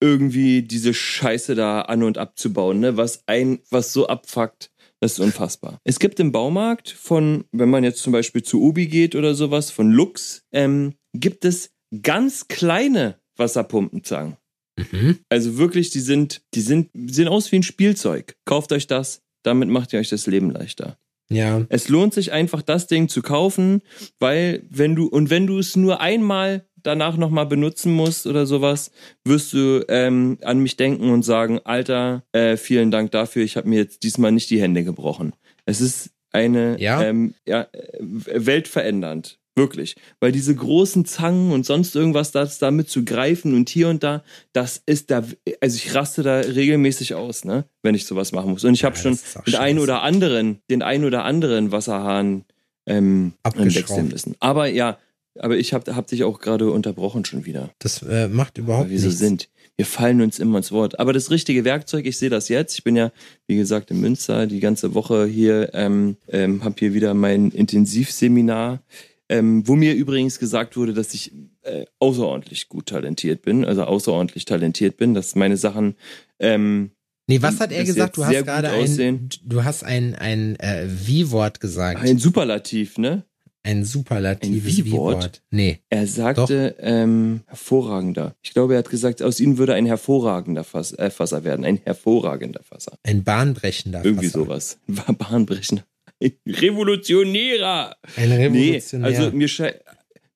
irgendwie diese Scheiße da an und abzubauen, ne? Was ein, was so abfuckt. Das ist unfassbar. Es gibt im Baumarkt von, wenn man jetzt zum Beispiel zu Ubi geht oder sowas, von Lux, ähm, gibt es ganz kleine Wasserpumpenzangen. Mhm. Also wirklich, die sind, die sind, die sehen aus wie ein Spielzeug. Kauft euch das, damit macht ihr euch das Leben leichter. Ja. Es lohnt sich einfach, das Ding zu kaufen, weil wenn du, und wenn du es nur einmal danach nochmal benutzen musst oder sowas, wirst du ähm, an mich denken und sagen, Alter, äh, vielen Dank dafür, ich habe mir jetzt diesmal nicht die Hände gebrochen. Es ist eine Ja? Ähm, ja, äh, weltverändernd. Wirklich. Weil diese großen Zangen und sonst irgendwas, das damit zu greifen und hier und da, das ist da, also ich raste da regelmäßig aus, ne, wenn ich sowas machen muss. Und ich habe Ja, schon den einen oder anderen, den einen oder anderen Wasserhahn ähm, wechseln müssen. Aber ja, aber ich habe hab dich auch gerade unterbrochen schon wieder. Das äh, macht überhaupt Weil wir so nichts. sind. Wir fallen uns immer ins Wort. Aber das richtige Werkzeug, ich sehe das jetzt. Ich bin ja, wie gesagt, in Münster die ganze Woche hier, ähm, ähm, habe hier wieder mein Intensivseminar, ähm, wo mir übrigens gesagt wurde, dass ich äh, außerordentlich gut talentiert bin, also außerordentlich talentiert bin, dass meine Sachen ähm, Nee, was hat er gesagt? Du hast gerade ein, du hast ein, ein äh, Wie-Wort gesagt. ein Superlativ, ne? Ein superlatives Ein Wie-Wort? Nee. Er sagte ähm, hervorragender. Ich glaube, er hat gesagt, aus ihnen würde ein hervorragender Fass, äh, Fasser werden, ein hervorragender Fasser. Ein bahnbrechender Irgendwie Fasser. sowas. War bahnbrechender. (laughs) Revolutionärer. Ein Nee, Revolutionär. also mir,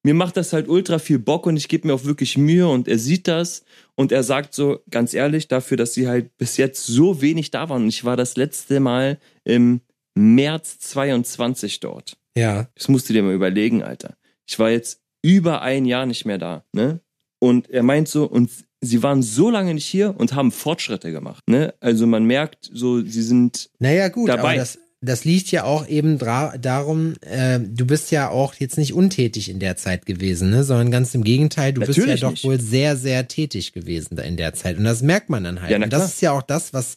mir macht das halt ultra viel Bock und ich gebe mir auch wirklich Mühe und er sieht das und er sagt so, ganz ehrlich, dafür, dass sie halt bis jetzt so wenig da waren und ich war das letzte Mal im März 22 dort. ja. Das musst du dir mal überlegen, Alter. Ich war jetzt über ein Jahr nicht mehr da, ne? Und er meint so, und sie waren so lange nicht hier und haben Fortschritte gemacht, ne? Also man merkt so, sie sind, Naja, gut, Dabei. aber das, das liegt ja auch eben darum, äh, du bist ja auch jetzt nicht untätig in der Zeit gewesen, ne? sondern ganz im Gegenteil, du bist ja Natürlich doch nicht. wohl sehr, sehr tätig gewesen da in der Zeit. Und das merkt man dann halt. Ja, Und das ist ja auch das, was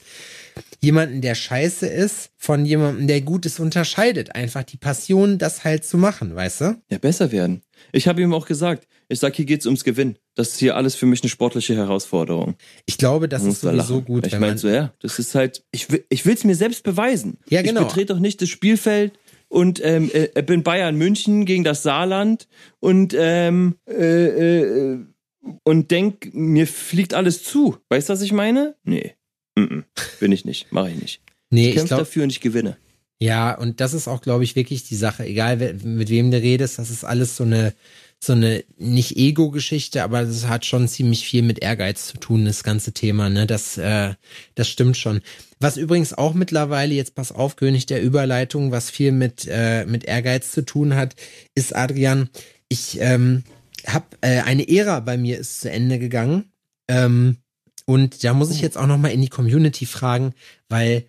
jemanden, der scheiße ist, von jemandem, der gut ist, unterscheidet. Einfach die Passion, das halt zu machen, weißt du? ja, besser werden. Ich habe ihm auch gesagt, ich sag, hier geht's ums Gewinn. Das ist hier alles für mich eine sportliche Herausforderung. Ich glaube, das ist sowieso lachen. gut, Ich meine so, ja, das ist halt, ich will, ich will's mir selbst beweisen. Ja, genau. Ich betrete doch nicht das Spielfeld und ähm, äh, bin Bayern München gegen das Saarland und ähm, äh, äh, und denk, mir fliegt alles zu. Weißt du, was ich meine? Nee. Mm-mm. Bin ich nicht. Mache ich nicht. nee, Ich kämpfe dafür und ich gewinne. Ja, und das ist auch, glaube ich, wirklich die Sache. Egal, mit wem du redest, das ist alles so eine, so eine nicht Ego-Geschichte, aber das hat schon ziemlich viel mit Ehrgeiz zu tun, das ganze Thema. Ne, das, äh, das stimmt schon. Was übrigens auch mittlerweile jetzt pass auf, König der Überleitung, was viel mit äh, mit Ehrgeiz zu tun hat, ist Adrian. Ich ähm, habe äh, eine Ära bei mir ist zu Ende gegangen. Ähm, und da muss ich jetzt auch noch mal in die Community fragen, weil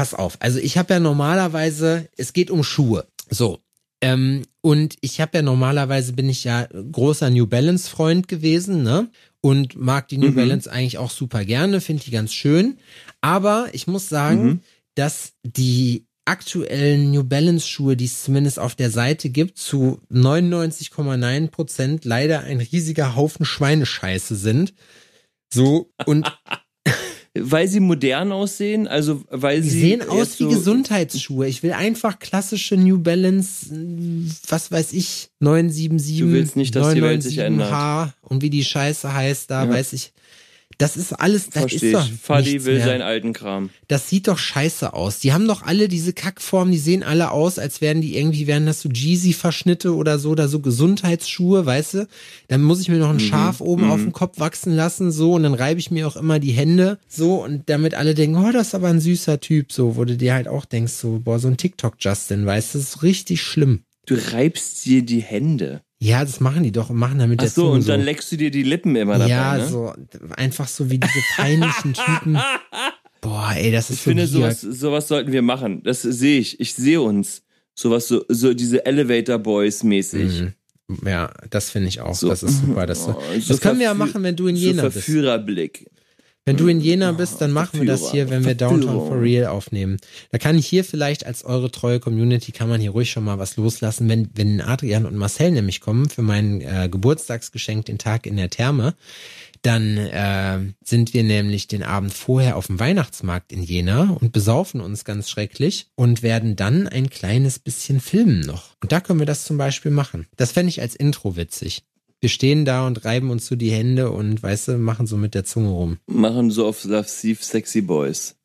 pass auf, also ich habe ja normalerweise, es geht um Schuhe. So. Ähm, und ich habe ja normalerweise bin ich ja großer New Balance Freund gewesen, ne? Und mag die New Mhm. Balance eigentlich auch super gerne, finde die ganz schön. Aber ich muss sagen, Mhm. dass die aktuellen New Balance Schuhe, die es zumindest auf der Seite gibt, zu 99,9 Prozent leider ein riesiger Haufen Schweinescheiße sind. So, und (laughs) Weil sie modern aussehen, also weil Die sie. sehen aus wie so- Gesundheitsschuhe. Ich will einfach klassische New Balance, äh, was weiß ich, 977. Du willst nicht, dass die Welt sich 997H und wie die Scheiße heißt, da Ja. weiß ich. Das ist alles, das Verstehe ist doch. Fadi will mehr. seinen alten Kram. Das sieht doch scheiße aus. Die haben doch alle diese Kackformen, die sehen alle aus, als wären die irgendwie, wären das so Jeezy-Verschnitte oder so, oder so Gesundheitsschuhe, weißt du? Dann muss ich mir noch ein Schaf oben mhm. auf dem Kopf wachsen lassen, so, und dann reibe ich mir auch immer die Hände, so, und damit alle denken, oh, das ist aber ein süßer Typ, so, wo du dir halt auch denkst, so, boah, so ein TikTok-Justin, weißt du, das ist richtig schlimm. Du reibst dir die Hände. Ja, das machen die doch und machen damit Ach so, Zunge und dann leckst du dir die Lippen immer dabei. Ja, ne? so, einfach so wie diese peinlichen Typen. (laughs) Boah, ey, das ist Ich finde, so sowas, sowas sollten wir machen. Das sehe ich. Ich sehe uns. Sowas, so, so diese Elevator Boys mäßig. Mhm. Ja, das finde ich auch. So. Das ist super. Das, (laughs) Oh, das so können wir ja machen, wenn du in so Jena bist. Verführerblick. Wenn du in Jena bist, dann machen wir das hier, wenn wir Downtown for Real aufnehmen. Da kann ich hier vielleicht als eure treue Community, kann man hier ruhig schon mal was loslassen. Wenn, wenn Adrian und Marcel nämlich kommen für mein äh, Geburtstagsgeschenk, den Tag in der Therme, dann äh, sind wir nämlich den Abend vorher auf dem Weihnachtsmarkt in Jena und besaufen uns ganz schrecklich und werden dann ein kleines bisschen filmen noch. Und da können wir das zum Beispiel machen. Das fände ich als Intro witzig. Wir stehen da und reiben uns so die Hände und, weißt du, machen so mit der Zunge rum. Machen so auf Lasciv Sexy Boys.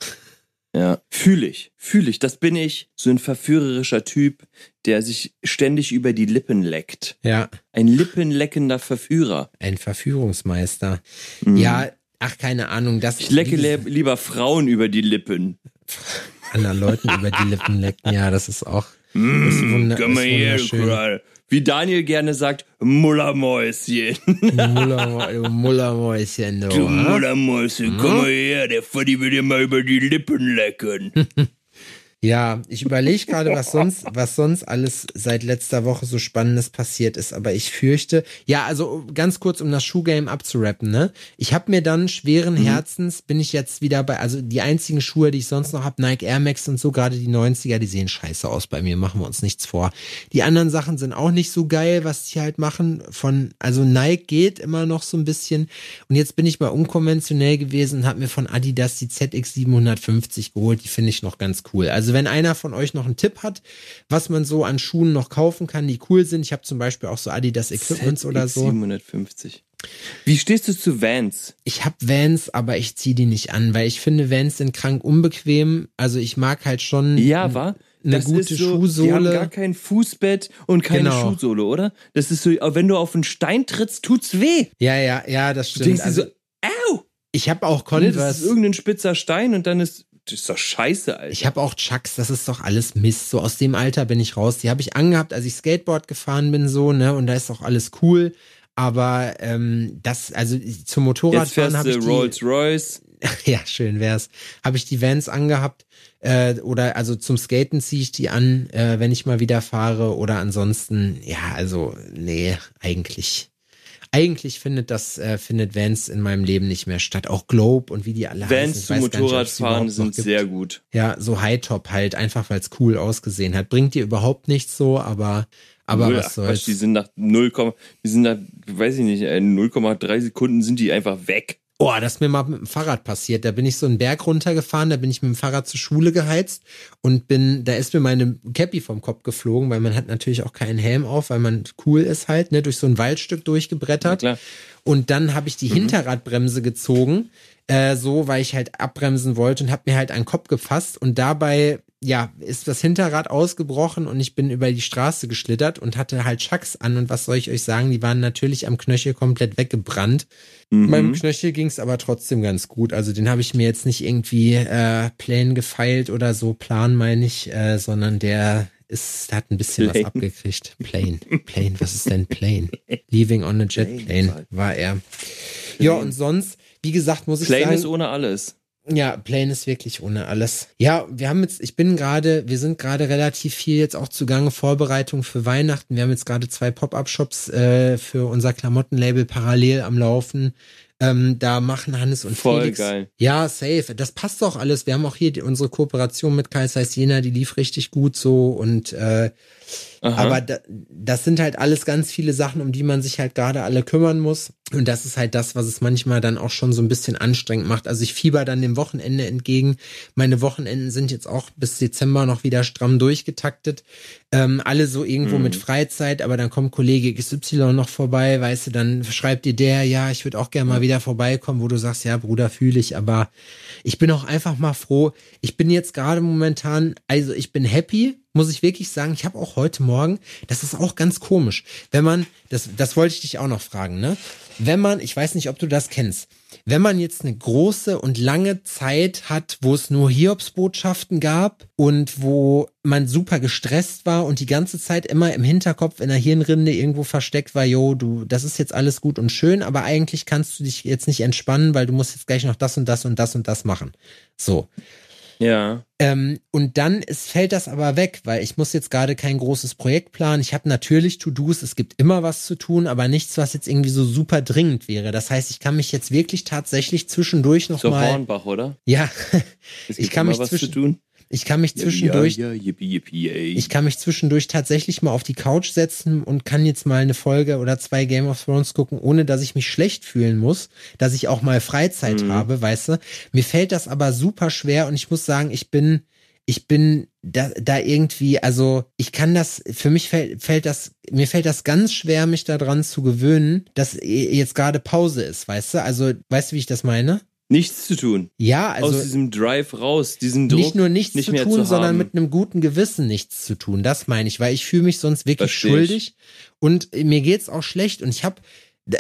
Ja, fühle ich, fühle ich. Das bin ich, so ein verführerischer Typ, der sich ständig über die Lippen leckt. Ja, Ein lippenleckender Verführer. ein Verführungsmeister. Mhm. Ja, ach, keine Ahnung, das Ich lecke le- lieber Frauen über die Lippen. anderen Leuten über die Lippen lecken. Ja, das ist auch Mm, ist wunder- komm mal ist her, wunderschön. Kral. Wie Daniel gerne sagt, Mullermäuschen. Muller, Mullermäuschen. Du, Du? Mullermäuschen, komm mal her, der Freddy will dir mal über die Lippen lecken. (laughs) Ja, ich überlege (laughs) gerade, was sonst, was sonst alles seit letzter Woche so Spannendes passiert ist. Aber ich fürchte, ja, also ganz kurz, um das Schuhgame abzurappen, ne? Ich habe mir dann schweren Herzens, bin ich jetzt wieder bei, also die einzigen Schuhe, die ich sonst noch habe, Nike Air Max und so, gerade die 90er, die sehen scheiße aus bei mir, machen wir uns nichts vor. Die anderen Sachen sind auch nicht so geil, was die halt machen. Von, also Nike geht immer noch so ein bisschen. Und jetzt bin ich mal unkonventionell gewesen und habe mir von Adidas die ZX 750 geholt. Die finde ich noch ganz cool. Also wenn einer von euch noch einen Tipp hat, was man so an Schuhen noch kaufen kann, die cool sind. Ich habe zum Beispiel auch so Adidas Equipments oder so. 750. Wie stehst du zu Vans? Ich habe Vans, aber ich ziehe die nicht an, weil ich finde Vans sind krank unbequem. Also ich mag halt schon Ja, war? eine Das gute so, Die haben Schuhsohle. gar kein Fußbett und keine Genau. Schuhsohle, oder? Das ist so, wenn du auf einen Stein trittst, tut's weh. Ja, ja, ja, das Du stimmt. denkst dir Also, so, au! ich habe auch Ne, das ist Converse. irgendein spitzer Stein und dann ist, das ist doch scheiße, Alter. Ich habe auch Chucks, das ist doch alles Mist. So aus dem Alter bin ich raus. Die habe ich angehabt, als ich Skateboard gefahren bin, so, ne? Und da ist doch alles cool. Aber ähm, das, also zum Motorradfahren habe ich die, Rolls Royce. (laughs) ja schön wär's, habe ich die Vans angehabt äh, oder also zum Skaten ziehe ich die an, äh, wenn ich mal wieder fahre oder ansonsten, ja also nee, eigentlich. Eigentlich findet das äh, findet Vans in meinem Leben nicht mehr statt. Auch Globe und wie die alle heißen. Vans Ich zu weiß gar nicht, ob es die Motorradfahren sind sehr gut. Ja, so High-Top halt, einfach weil es cool ausgesehen hat. Bringt dir überhaupt nichts so, aber, aber Null, was ach soll's. Quatsch, die sind nach 0, die sind nach, weiß ich nicht, äh, 0,3 Sekunden sind die einfach weg. Oh, das ist mir mal mit dem Fahrrad passiert. Da bin ich so einen Berg runtergefahren, da bin ich mit dem Fahrrad zur Schule geheizt und bin, da ist mir meine Cappy vom Kopf geflogen, weil man hat natürlich auch keinen Helm auf, weil man cool ist halt, ne, durch so ein Waldstück durchgebrettert. Klar. Und dann habe ich die Hinterradbremse gezogen, äh, so, weil ich halt abbremsen wollte und habe mir halt einen Kopf gefasst und dabei, ja, ist das Hinterrad ausgebrochen und ich bin über die Straße geschlittert und hatte halt Schacks an und was soll ich euch sagen, die waren natürlich am Knöchel komplett weggebrannt. Mhm. Meinem Knöchel ging's aber trotzdem ganz gut. Also den habe ich mir jetzt nicht irgendwie äh, plain gefeilt oder so, plan meine ich, äh, sondern der ist, der hat ein bisschen Plain. was abgekriegt. Plain. Plain, was ist denn plain? Leaving on a jet Plain, plane Mann. war er. Ja, und sonst, wie gesagt, muss ich Plane sagen. ist ohne alles. Ja, Plane ist wirklich ohne alles. Ja, wir haben jetzt, ich bin gerade, wir sind gerade relativ viel jetzt auch zugange, Vorbereitung für Weihnachten. Wir haben jetzt gerade zwei Pop-Up-Shops äh, für unser Klamottenlabel parallel am Laufen. Ähm, da machen Hannes und Voll Felix. geil. Ja, safe. Das passt doch alles. Wir haben auch hier die, unsere Kooperation mit Kai Zeiss Jena, die lief richtig gut so und äh, Aha. aber da, das sind halt alles ganz viele Sachen, um die man sich halt gerade alle kümmern muss. Und das ist halt das, was es manchmal dann auch schon so ein bisschen anstrengend macht. Also ich fieber dann dem Wochenende entgegen. Meine Wochenenden sind jetzt auch bis Dezember noch wieder stramm durchgetaktet. Ähm, alle so irgendwo Mhm. mit Freizeit, aber dann kommt Kollege XY noch vorbei, weißt du, dann schreibt dir der, ja, ich würde auch gerne mal wieder vorbeikommen, wo du sagst, ja, Bruder, fühle ich, aber ich bin auch einfach mal froh. Ich bin jetzt gerade momentan, also ich bin happy, muss ich wirklich sagen. Ich habe auch heute Morgen, das ist auch ganz komisch, wenn man, das, das wollte ich dich auch noch fragen, ne? Wenn man, ich weiß nicht, ob du das kennst, wenn man jetzt eine große und lange Zeit hat, wo es nur Hiobsbotschaften gab und wo man super gestresst war und die ganze Zeit immer im Hinterkopf in der Hirnrinde irgendwo versteckt war, jo, du, das ist jetzt alles gut und schön, aber eigentlich kannst du dich jetzt nicht entspannen, weil du musst jetzt gleich noch das und das und das und das machen. So. Ja. Ähm, und dann ist, fällt das aber weg, weil ich muss jetzt gerade kein großes Projekt planen. Ich habe natürlich To-Dos, es gibt immer was zu tun, aber nichts, was jetzt irgendwie so super dringend wäre. Das heißt, ich kann mich jetzt wirklich tatsächlich zwischendurch noch So Hornbach, oder? ja, Es (laughs) Ich kann mich was zwischen- zu tun. Ich kann mich zwischendurch Ja, ja, yippie, yippie, ich kann mich zwischendurch tatsächlich mal auf die Couch setzen und kann jetzt mal eine Folge oder zwei Game of Thrones gucken, ohne dass ich mich schlecht fühlen muss, dass ich auch mal Freizeit Mhm. habe, weißt du. Mir fällt das aber super schwer und ich muss sagen, ich bin ich bin da, da irgendwie, also ich kann das, für mich fällt, fällt das, mir fällt das ganz schwer, mich daran zu gewöhnen, dass jetzt gerade Pause ist, weißt du? Also, weißt du, wie ich das meine? Nichts zu tun. Ja, also. Aus diesem Drive raus, diesen Druck. Nicht nur nichts nicht zu tun, zu sondern mit einem guten Gewissen nichts zu tun. Das meine ich, weil ich fühle mich sonst wirklich Versteh ich. schuldig und mir geht's auch schlecht und ich habe,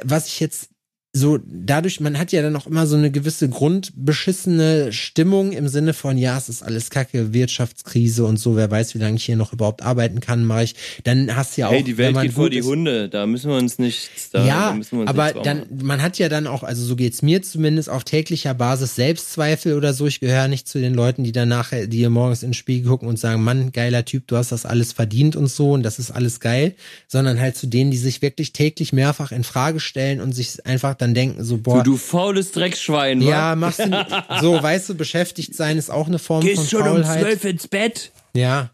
was ich jetzt so dadurch, man hat ja dann auch immer so eine gewisse grundbeschissene Stimmung im Sinne von, ja, es ist alles Kacke, Wirtschaftskrise und so, wer weiß, wie lange ich hier noch überhaupt arbeiten kann, mache ich. Dann hast du ja auch, Hey, die Welt geht vor die ist, Hunde, da müssen wir uns nicht, da, da ja, müssen wir uns aber nichts dann, man hat ja dann auch, also so geht's mir zumindest auf täglicher Basis Selbstzweifel oder so. Ich gehöre nicht zu den Leuten, die dann nachher, die hier morgens ins Spiegel gucken und sagen, Mann, geiler Typ, du hast das alles verdient und so und das ist alles geil, sondern halt zu denen, die sich wirklich täglich mehrfach in Frage stellen und sich einfach dann denken, so, boah, Du, du faules Drecksschwein, wa? ja, machst du, nicht- (laughs) so, weißt du, beschäftigt sein ist auch eine Form von Gehst schon um Faulheit. zwölf ins Bett? Ja.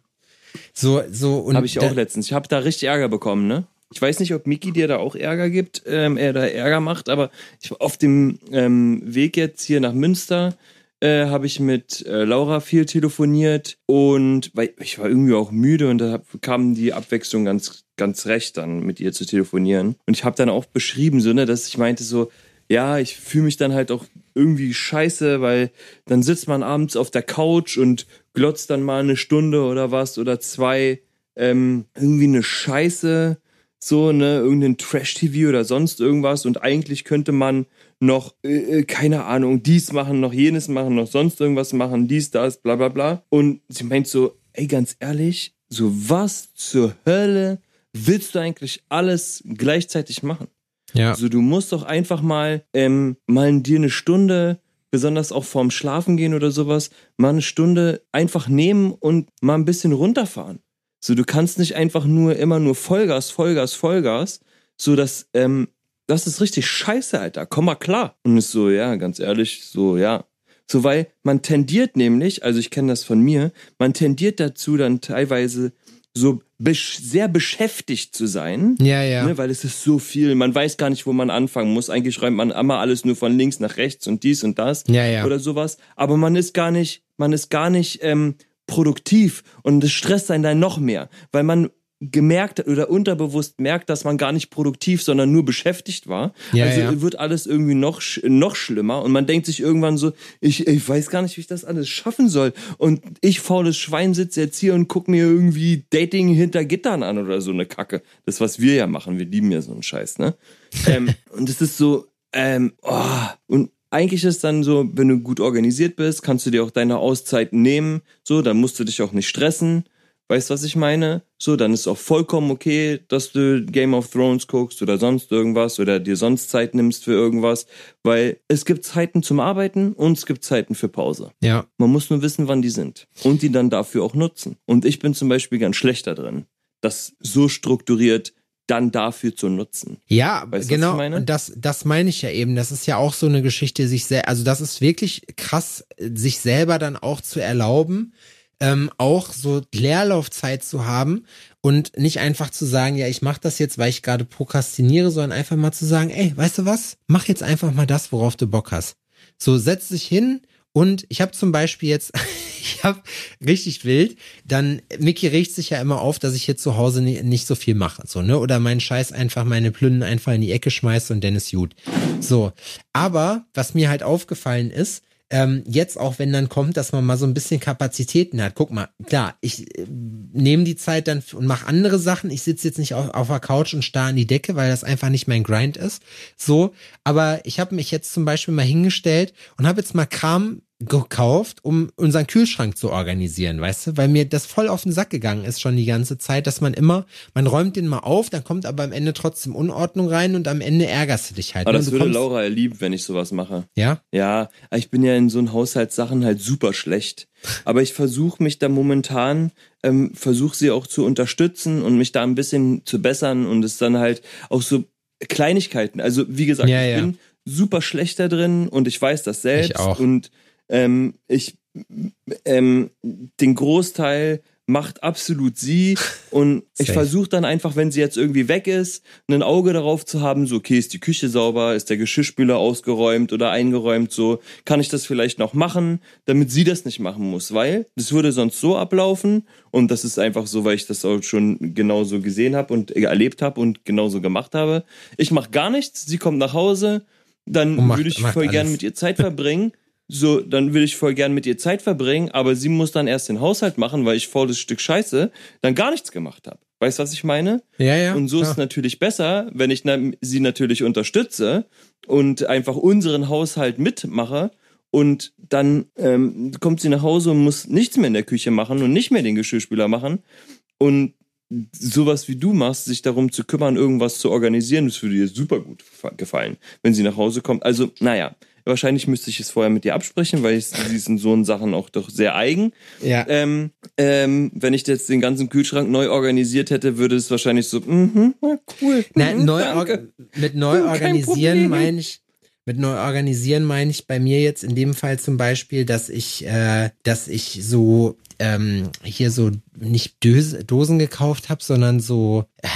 So, so, und Habe ich auch letztens. Ich habe da richtig Ärger bekommen, ne? Ich weiß nicht, ob Miki dir da auch Ärger gibt, ähm, er da Ärger macht, aber ich war auf dem ähm, Weg jetzt hier nach Münster äh, habe ich mit äh, Laura viel telefoniert und weil ich war irgendwie auch müde und da kam die Abwechslung ganz ganz recht dann mit ihr zu telefonieren. Und ich habe dann auch beschrieben so ne, dass ich meinte so ja, ich fühle mich dann halt auch irgendwie scheiße, weil dann sitzt man abends auf der Couch und glotzt dann mal eine Stunde oder was oder zwei ähm, irgendwie eine Scheiße, so, ne, irgendein Trash-TV oder sonst irgendwas. Und eigentlich könnte man noch, äh, äh, keine Ahnung, dies machen, noch jenes machen, noch sonst irgendwas machen, dies, das, bla bla bla. Und sie meint so, ey, ganz ehrlich, so was zur Hölle willst du eigentlich alles gleichzeitig machen? ja. Also du musst doch einfach mal, ähm, mal dir eine Stunde, besonders auch vorm Schlafen gehen oder sowas, mal eine Stunde einfach nehmen und mal ein bisschen runterfahren. So, du kannst nicht einfach nur immer nur Vollgas, Vollgas, Vollgas, so dass, ähm, das ist richtig scheiße, Alter. Komm mal klar. Und ist so, ja, ganz ehrlich, so, ja. So, weil man tendiert nämlich, also ich kenne das von mir, man tendiert dazu dann teilweise so besch sehr beschäftigt zu sein. Ja, ja. Ne, weil es ist so viel, man weiß gar nicht, wo man anfangen muss. Eigentlich räumt man immer alles nur von links nach rechts und dies und das Ja, ja. oder sowas. Aber man ist gar nicht, man ist gar nicht ähm, produktiv und es stresst einen dann noch mehr, weil man gemerkt oder unterbewusst merkt, dass man gar nicht produktiv, sondern nur beschäftigt war. Ja, also ja. wird alles irgendwie noch noch schlimmer und man denkt sich irgendwann so, ich, ich weiß gar nicht, wie ich das alles schaffen soll und ich faules Schwein sitze jetzt hier und guck mir irgendwie Dating hinter Gittern an oder so eine Kacke. Das was wir ja machen, wir lieben ja so einen Scheiß, ne? ähm, (laughs) und es ist so ähm, oh, und eigentlich ist dann so, wenn du gut organisiert bist, kannst du dir auch deine Auszeiten nehmen, so, dann musst du dich auch nicht stressen. Weißt was ich meine? So, dann ist auch vollkommen okay, dass du Game of Thrones guckst oder sonst irgendwas oder dir sonst Zeit nimmst für irgendwas, weil es gibt Zeiten zum Arbeiten und es gibt Zeiten für Pause. ja. Man muss nur wissen, wann die sind und die dann dafür auch nutzen. Und ich bin zum Beispiel ganz schlechter drin, das so strukturiert dann dafür zu nutzen. Ja, Weißt du, genau. Und das, das meine ich ja eben. Das ist ja auch so eine Geschichte, sich sehr, also das ist wirklich krass, sich selber dann auch zu erlauben, ähm, auch so Leerlaufzeit zu haben und nicht einfach zu sagen, ja, ich mache das jetzt, weil ich gerade prokrastiniere, sondern einfach mal zu sagen, ey, weißt du was? Mach jetzt einfach mal das, worauf du Bock hast. So, setz dich hin und ich habe zum Beispiel jetzt, (laughs) ich habe richtig wild, dann, Mickey regt sich ja immer auf, dass ich hier zu Hause ni- nicht so viel mache, so, ne? Oder meinen Scheiß einfach, meine Plünnen einfach in die Ecke schmeiße und dann ist gut. So. Aber, was mir halt aufgefallen ist, ähm, jetzt auch wenn dann kommt, dass man mal so ein bisschen Kapazitäten hat. Guck mal, klar, ich äh, nehme die Zeit dann und mache andere Sachen. Ich sitze jetzt nicht auf, auf der Couch und starr in die Decke, weil das einfach nicht mein Grind ist. So, aber ich habe mich jetzt zum Beispiel mal hingestellt und habe jetzt mal Kram gekauft, um unseren Kühlschrank zu organisieren, weißt du, weil mir das voll auf den Sack gegangen ist schon die ganze Zeit, dass man immer, man räumt den mal auf, dann kommt aber am Ende trotzdem Unordnung rein und am Ende ärgerst du dich halt. Aber ne? das würde Laura erlieben, wenn ich sowas mache. Ja, Ja, ich bin ja in so einen Haushaltssachen halt super schlecht. Aber ich versuche mich da momentan, ähm, versuche sie auch zu unterstützen und mich da ein bisschen zu bessern und es dann halt auch so Kleinigkeiten. Also wie gesagt, Ja, ich ja. bin super schlecht da drin und ich weiß das selbst Ich auch. und ähm, ich ähm, den Großteil macht absolut sie. Und ich versuche dann einfach, wenn sie jetzt irgendwie weg ist, ein Auge darauf zu haben, so, okay, ist die Küche sauber, ist der Geschirrspüler ausgeräumt oder eingeräumt, so, kann ich das vielleicht noch machen, damit sie das nicht machen muss, weil das würde sonst so ablaufen und das ist einfach so, weil ich das auch schon genauso gesehen habe und erlebt habe und genauso gemacht habe. Ich mache gar nichts, sie kommt nach Hause, dann macht- würde ich voll gern alles. mit ihr Zeit verbringen. (laughs) So, dann will ich voll gern mit ihr Zeit verbringen, aber sie muss dann erst den Haushalt machen, weil ich faules Stück Scheiße dann gar nichts gemacht habe. Weißt du, was ich meine? Ja, ja. und so ist klar. es natürlich besser, wenn ich sie natürlich unterstütze und einfach unseren Haushalt mitmache und dann ähm, kommt sie nach Hause und muss nichts mehr in der Küche machen und nicht mehr den Geschirrspüler machen und sowas wie du machst, sich darum zu kümmern, irgendwas zu organisieren, das würde ihr super gut gefa- gefallen, wenn sie nach Hause kommt. Also, naja, wahrscheinlich müsste ich es vorher mit ihr absprechen, weil ich, sie in so einen Sachen auch doch sehr eigen. Ja. Ähm, ähm, wenn ich jetzt den ganzen Kühlschrank neu organisiert hätte, würde es wahrscheinlich so, mhm, na cool. Na, mhm, neu mit neu Kein organisieren meine ich, mit neu organisieren meine ich bei mir jetzt in dem Fall zum Beispiel, dass ich, äh, dass ich so ähm, hier so nicht Döse, Dosen gekauft habe, sondern so äh,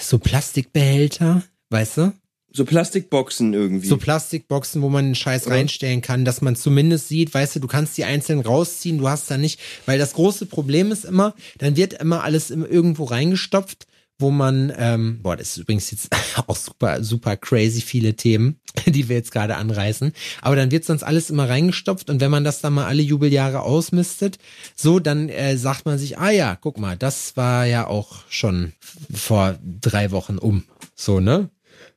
so Plastikbehälter, weißt du? So Plastikboxen irgendwie. So Plastikboxen, wo man den Scheiß Ja. reinstellen kann, dass man zumindest sieht, weißt du, du kannst die einzeln rausziehen, du hast da nicht, weil das große Problem ist immer, dann wird immer alles irgendwo reingestopft, wo man, ähm, boah, das ist übrigens jetzt (laughs) auch super, super crazy viele Themen, (laughs) die wir jetzt gerade anreißen, aber dann wird sonst alles immer reingestopft und wenn man das dann mal alle Jubeljahre ausmistet, so, dann äh, sagt man sich, ah ja, guck mal, das war ja auch schon vor drei Wochen um, so, ne?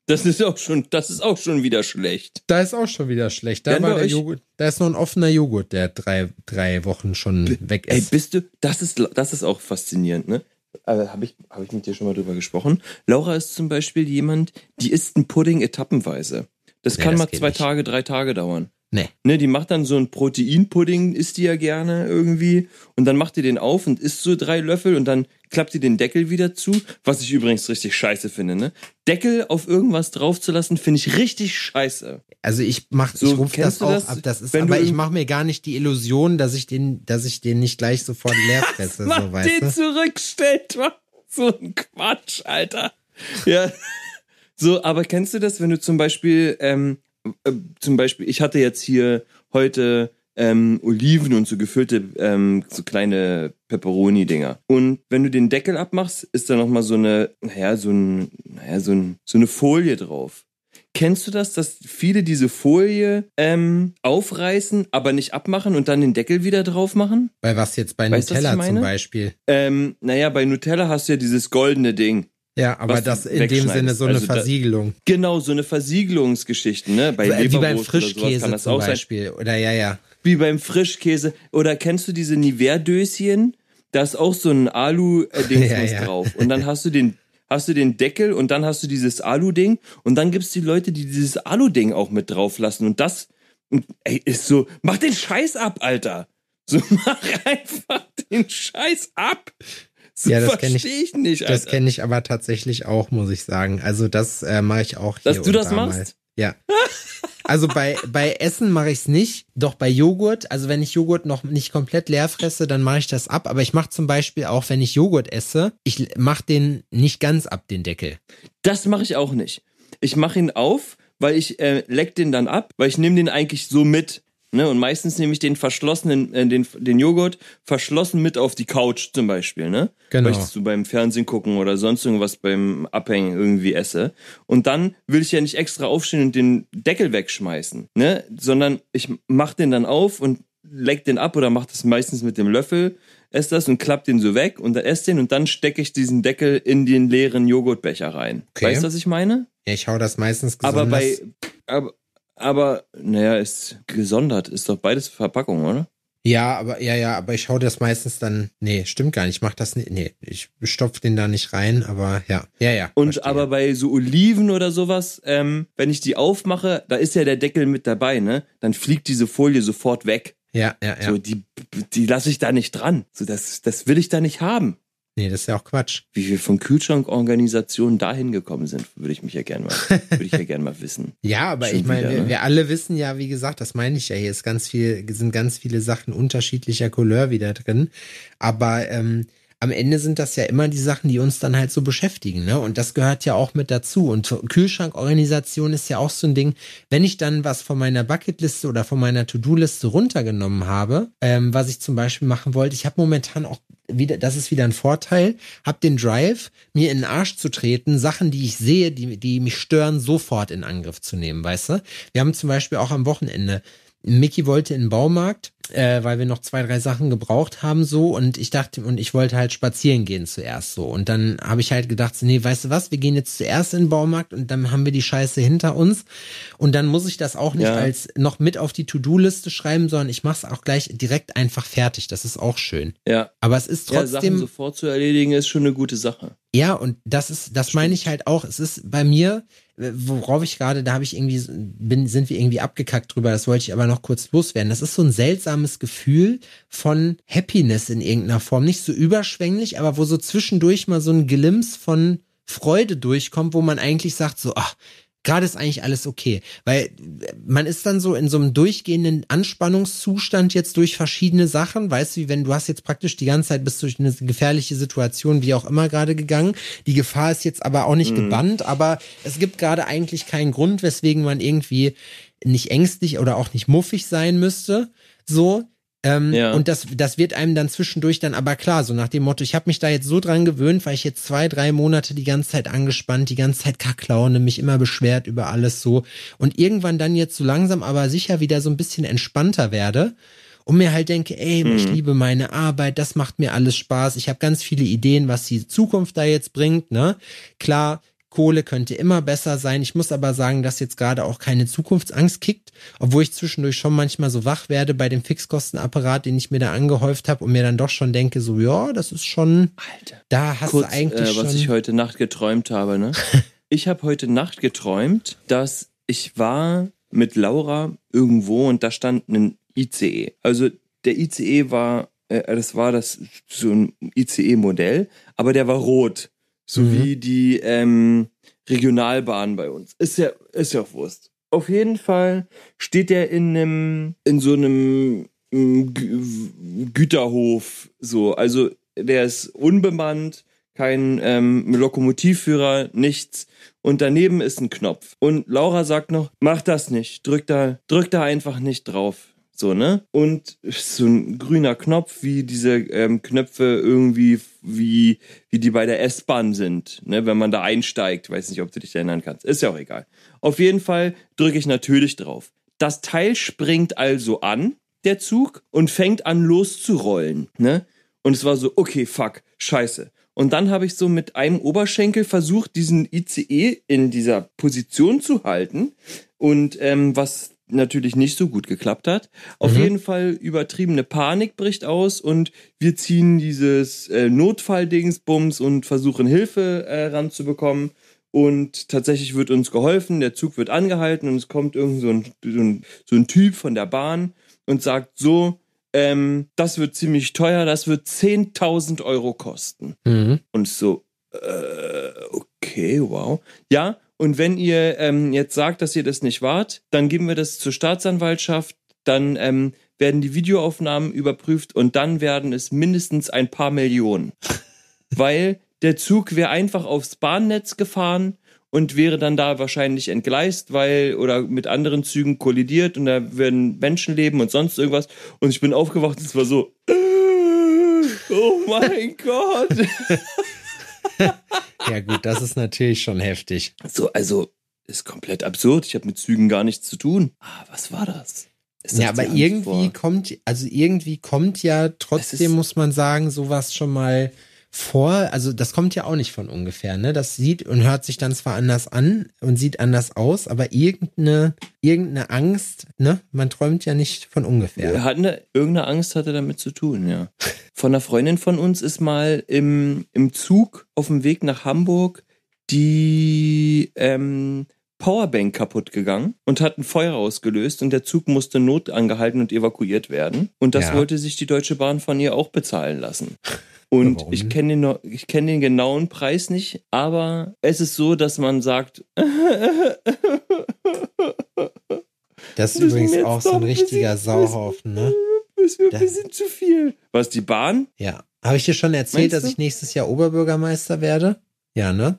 Das ist auch schon, das ist auch schon wieder schlecht. Da ist auch schon wieder schlecht. Da war der Joghurt, da ist noch ein offener Joghurt, der drei, drei Wochen schon weg Ey, ist. bist du, das ist, das ist auch faszinierend, ne? Äh, Habe ich, hab ich mit dir schon mal drüber gesprochen? Laura ist zum Beispiel jemand, die isst einen Pudding etappenweise. Das Nee, kann das mal zwei nicht. Tage, drei Tage dauern. Nee. Ne, die macht dann so einen Proteinpudding, isst die ja gerne irgendwie. Und dann macht die den auf und isst so drei Löffel und dann klappt die den Deckel wieder zu. Was ich übrigens richtig scheiße finde, ne? Deckel auf irgendwas draufzulassen, finde ich richtig scheiße. Also ich mach, So, ich rufe das auch das? ab. Das ist, Wenn aber ich mache mir gar nicht die Illusion, dass ich den, dass ich den nicht gleich sofort leer fresse, (laughs) Mach so weißt den du. zurückstellt. wa? So ein Quatsch, Alter. Ja. (laughs) So, aber kennst du das, wenn du zum Beispiel, ähm, äh, zum Beispiel, ich hatte jetzt hier heute ähm, Oliven und so gefüllte, ähm, so kleine Pepperoni-Dinger. Und wenn du den Deckel abmachst, ist da nochmal so eine, naja, so ein, naja, so ein, so eine Folie drauf. Kennst du das, dass viele diese Folie ähm, aufreißen, aber nicht abmachen und dann den Deckel wieder drauf machen? Bei was jetzt bei Weißt Nutella zum? Beispiel. Ähm, naja, bei Nutella hast du ja dieses goldene Ding. Ja, aber das in dem. Sinne so eine Also da- Versiegelung. Genau, so eine Versiegelungsgeschichte, ne? Bei Wie beim Frischkäse kann das zum auch sein. Beispiel. Oder ja, ja. Wie beim Frischkäse. Oder kennst du diese Nivea-Döschen? Da ist auch so ein Alu-Ding (laughs) Ja, ja. drauf. Und dann hast du den, hast du den Deckel und dann hast du dieses Alu-Ding. Und dann gibt's die Leute, die dieses Alu-Ding auch mit drauf lassen. Und das, ey, ist so, mach den Scheiß ab, Alter. So, (laughs) mach einfach den Scheiß ab. So (laughs) Ja, das kenn ich- verstehe ich nicht, Alter. Das kenne ich aber tatsächlich auch, muss ich sagen. Also das äh, mache ich auch hier Dass du das da mal. machst? Ja. (laughs) Also bei, bei Essen mache ich es nicht, doch bei Joghurt, also wenn ich Joghurt noch nicht komplett leer fresse, dann mache ich das ab. Aber ich mache zum Beispiel auch, wenn ich Joghurt esse, ich mache den nicht ganz ab, den Deckel. Das mache ich auch nicht. Ich mache ihn auf, weil ich äh, leck den dann ab, weil ich nehme den eigentlich so mit. Ne? Und meistens nehme ich den verschlossenen, äh, den, den Joghurt verschlossen mit auf die Couch zum Beispiel, ne? Genau. Weil ich so beim Fernsehen gucken oder sonst irgendwas beim Abhängen irgendwie esse. Und dann will ich ja nicht extra aufstehen und den Deckel wegschmeißen, ne? Sondern ich mach den dann auf und leck den ab oder mach das meistens mit dem Löffel, esse das und klapp den so weg und dann esse den und dann stecke ich diesen Deckel in den leeren Joghurtbecher rein. Okay. Weißt du, was ich meine? Ja, ich hau das meistens Aber besonders. bei, aber, aber, naja, ist gesondert, ist doch beides Verpackung, oder? ja, aber ja, ja, aber ich hau das meistens dann. Nee, stimmt gar nicht. Ich mach das nicht. Nee, ich stopf den da nicht rein, aber ja. Ja, ja. Und verstehe. aber bei so Oliven oder sowas, ähm, wenn ich die aufmache, da ist ja der Deckel mit dabei, ne? Dann fliegt diese Folie sofort weg. Ja, ja, ja. So, die, die lasse ich da nicht dran. So, das, das will ich da nicht haben. Nee, das ist ja auch Quatsch. Wie wir von Kühlschrankorganisationen dahin gekommen sind, würde ich mich ja gerne mal, (laughs) würde ich ja gerne mal wissen. Ja, aber Schon ich meine, wieder, wir, ne? wir alle wissen ja, wie gesagt, das meine ich ja, hier ist ganz viel, sind ganz viele Sachen unterschiedlicher Couleur wieder drin. Aber ähm, am Ende sind das ja immer die Sachen, die uns dann halt so beschäftigen, ne? Und das gehört ja auch mit dazu. Und Kühlschrankorganisation ist ja auch so ein Ding, wenn ich dann was von meiner Bucketliste oder von meiner To-Do-Liste runtergenommen habe, ähm, was ich zum Beispiel machen wollte, ich habe momentan auch wieder, das ist wieder ein Vorteil, habe den Drive, mir in den Arsch zu treten, Sachen, die ich sehe, die, die mich stören, sofort in Angriff zu nehmen, weißt du? Wir haben zum Beispiel auch am Wochenende Mickey wollte in den Baumarkt, äh, weil wir noch zwei, drei Sachen gebraucht haben so und ich dachte, und ich wollte halt spazieren gehen zuerst so. Und dann habe ich halt gedacht, so, nee, weißt du was, wir gehen jetzt zuerst in den Baumarkt und dann haben wir die Scheiße hinter uns. Und dann muss ich das auch nicht Ja. als noch mit auf die To-Do-Liste schreiben, sondern ich mache es auch gleich direkt einfach fertig. Das ist auch schön. Ja. Aber es ist ja, Sachen trotzdem. sofort zu erledigen ist schon eine gute Sache. Ja, und das ist, das meine ich halt auch. Es ist bei mir, worauf ich gerade, da habe ich irgendwie, bin, sind wir irgendwie abgekackt drüber, das wollte ich aber noch kurz loswerden. Das ist so ein seltsames Gefühl von Happiness in irgendeiner Form. Nicht so überschwänglich, aber wo so zwischendurch mal so ein Glimps von Freude durchkommt, wo man eigentlich sagt, so, ach, gerade ist eigentlich alles okay. Weil man ist dann so in so einem durchgehenden Anspannungszustand jetzt durch verschiedene Sachen. Weißt du, wie wenn du hast jetzt praktisch die ganze Zeit bist durch eine gefährliche Situation, wie auch immer gerade gegangen. Die Gefahr ist jetzt aber auch nicht gebannt, aber es gibt gerade eigentlich keinen Grund, weswegen man irgendwie nicht ängstlich oder auch nicht muffig sein müsste. So. Ähm, Ja. Und das, das wird einem dann zwischendurch dann aber klar, so nach dem Motto, ich habe mich da jetzt so dran gewöhnt, weil ich jetzt zwei, drei Monate die ganze Zeit angespannt, die ganze Zeit Kacklaune, mich immer beschwert über alles so und irgendwann dann jetzt so langsam aber sicher wieder so ein bisschen entspannter werde und mir halt denke, ey, ich liebe meine Arbeit, das macht mir alles Spaß, ich habe ganz viele Ideen, was die Zukunft da jetzt bringt, ne? Klar, Kohle könnte immer besser sein. Ich muss aber sagen, dass jetzt gerade auch keine Zukunftsangst kickt, obwohl ich zwischendurch schon manchmal so wach werde bei dem Fixkostenapparat, den ich mir da angehäuft habe und mir dann doch schon denke, so ja, das ist schon, Alter. da hast Kurz, du eigentlich äh, schon. was ich heute Nacht geträumt habe, ne? (laughs) ich habe heute Nacht geträumt, dass ich war mit Laura irgendwo und da stand ein ICE. Also der ICE war, äh, das war das so ein ICE-Modell, aber der war rot. So Mhm. wie die ähm, Regionalbahn bei uns. Ist ja, ist ja auch Wurst. Auf jeden Fall steht der in einem, in so einem mm, Gü- Güterhof, so. Also der ist unbemannt, kein ähm, Lokomotivführer, nichts. Und daneben ist ein Knopf. Und Laura sagt noch, mach das nicht, drück da, drück da einfach nicht drauf. So, ne? Und so ein grüner Knopf, wie diese ähm, Knöpfe irgendwie, wie, wie die bei der S-Bahn sind, ne? Wenn man da einsteigt. Weiß nicht, ob du dich erinnern kannst. Ist ja auch egal. Auf jeden Fall drücke ich natürlich drauf. Das Teil springt also an, der Zug, und fängt an loszurollen, ne? Und es war so, okay, fuck, scheiße. Und dann habe ich so mit einem Oberschenkel versucht, diesen ICE in dieser Position zu halten. Und ähm, was natürlich nicht so gut geklappt hat. Auf jeden Fall übertriebene Panik bricht aus und wir ziehen dieses äh, Notfalldingsbums und versuchen Hilfe äh, ranzubekommen. Und tatsächlich wird uns geholfen, der Zug wird angehalten und es kommt irgend so ein, so ein, so ein Typ von der Bahn und sagt so, ähm, das wird ziemlich teuer, das wird 10.000 Euro kosten. Mhm. Und so, äh, okay, wow. Ja, und wenn ihr ähm, jetzt sagt, dass ihr das nicht wart, dann geben wir das zur Staatsanwaltschaft, dann ähm, werden die Videoaufnahmen überprüft und dann werden es mindestens ein paar Millionen. (laughs) Weil der Zug wäre einfach aufs Bahnnetz gefahren und wäre dann da wahrscheinlich entgleist, weil oder mit anderen Zügen kollidiert und da werden Menschenleben und sonst irgendwas. Und ich bin aufgewacht und es war so, (laughs) oh mein Gott. (laughs) Ja gut, das ist natürlich schon heftig. So, also, ist komplett absurd. Ich habe mit Zügen gar nichts zu tun. Ah, was war das? Das Ja, aber irgendwie vor- kommt, also irgendwie kommt ja trotzdem, muss man sagen, sowas schon mal vor. Also das kommt ja auch nicht von ungefähr, ne? Das sieht und hört sich dann zwar anders an und sieht anders aus, aber irgendeine, irgendeine Angst, ne? Man träumt ja nicht von ungefähr. Hat eine, irgendeine Angst hatte damit zu tun, ja. Von einer Freundin von uns ist mal im, im Zug auf dem Weg nach Hamburg die ähm, Powerbank kaputt gegangen und hat ein Feuer ausgelöst und der Zug musste notangehalten und evakuiert werden. Und das Ja. wollte sich die Deutsche Bahn von ihr auch bezahlen lassen. Und Warum ich kenne den, ich kenn den genauen Preis nicht, aber es ist so, dass man sagt, (laughs) Das ist übrigens auch so ein bisschen- richtiger Sauhaufen, ne? das wird ein bisschen zu viel. Was, die Bahn? Ja. Habe ich dir schon erzählt, dass ich nächstes Jahr Oberbürgermeister werde? Ja, ne?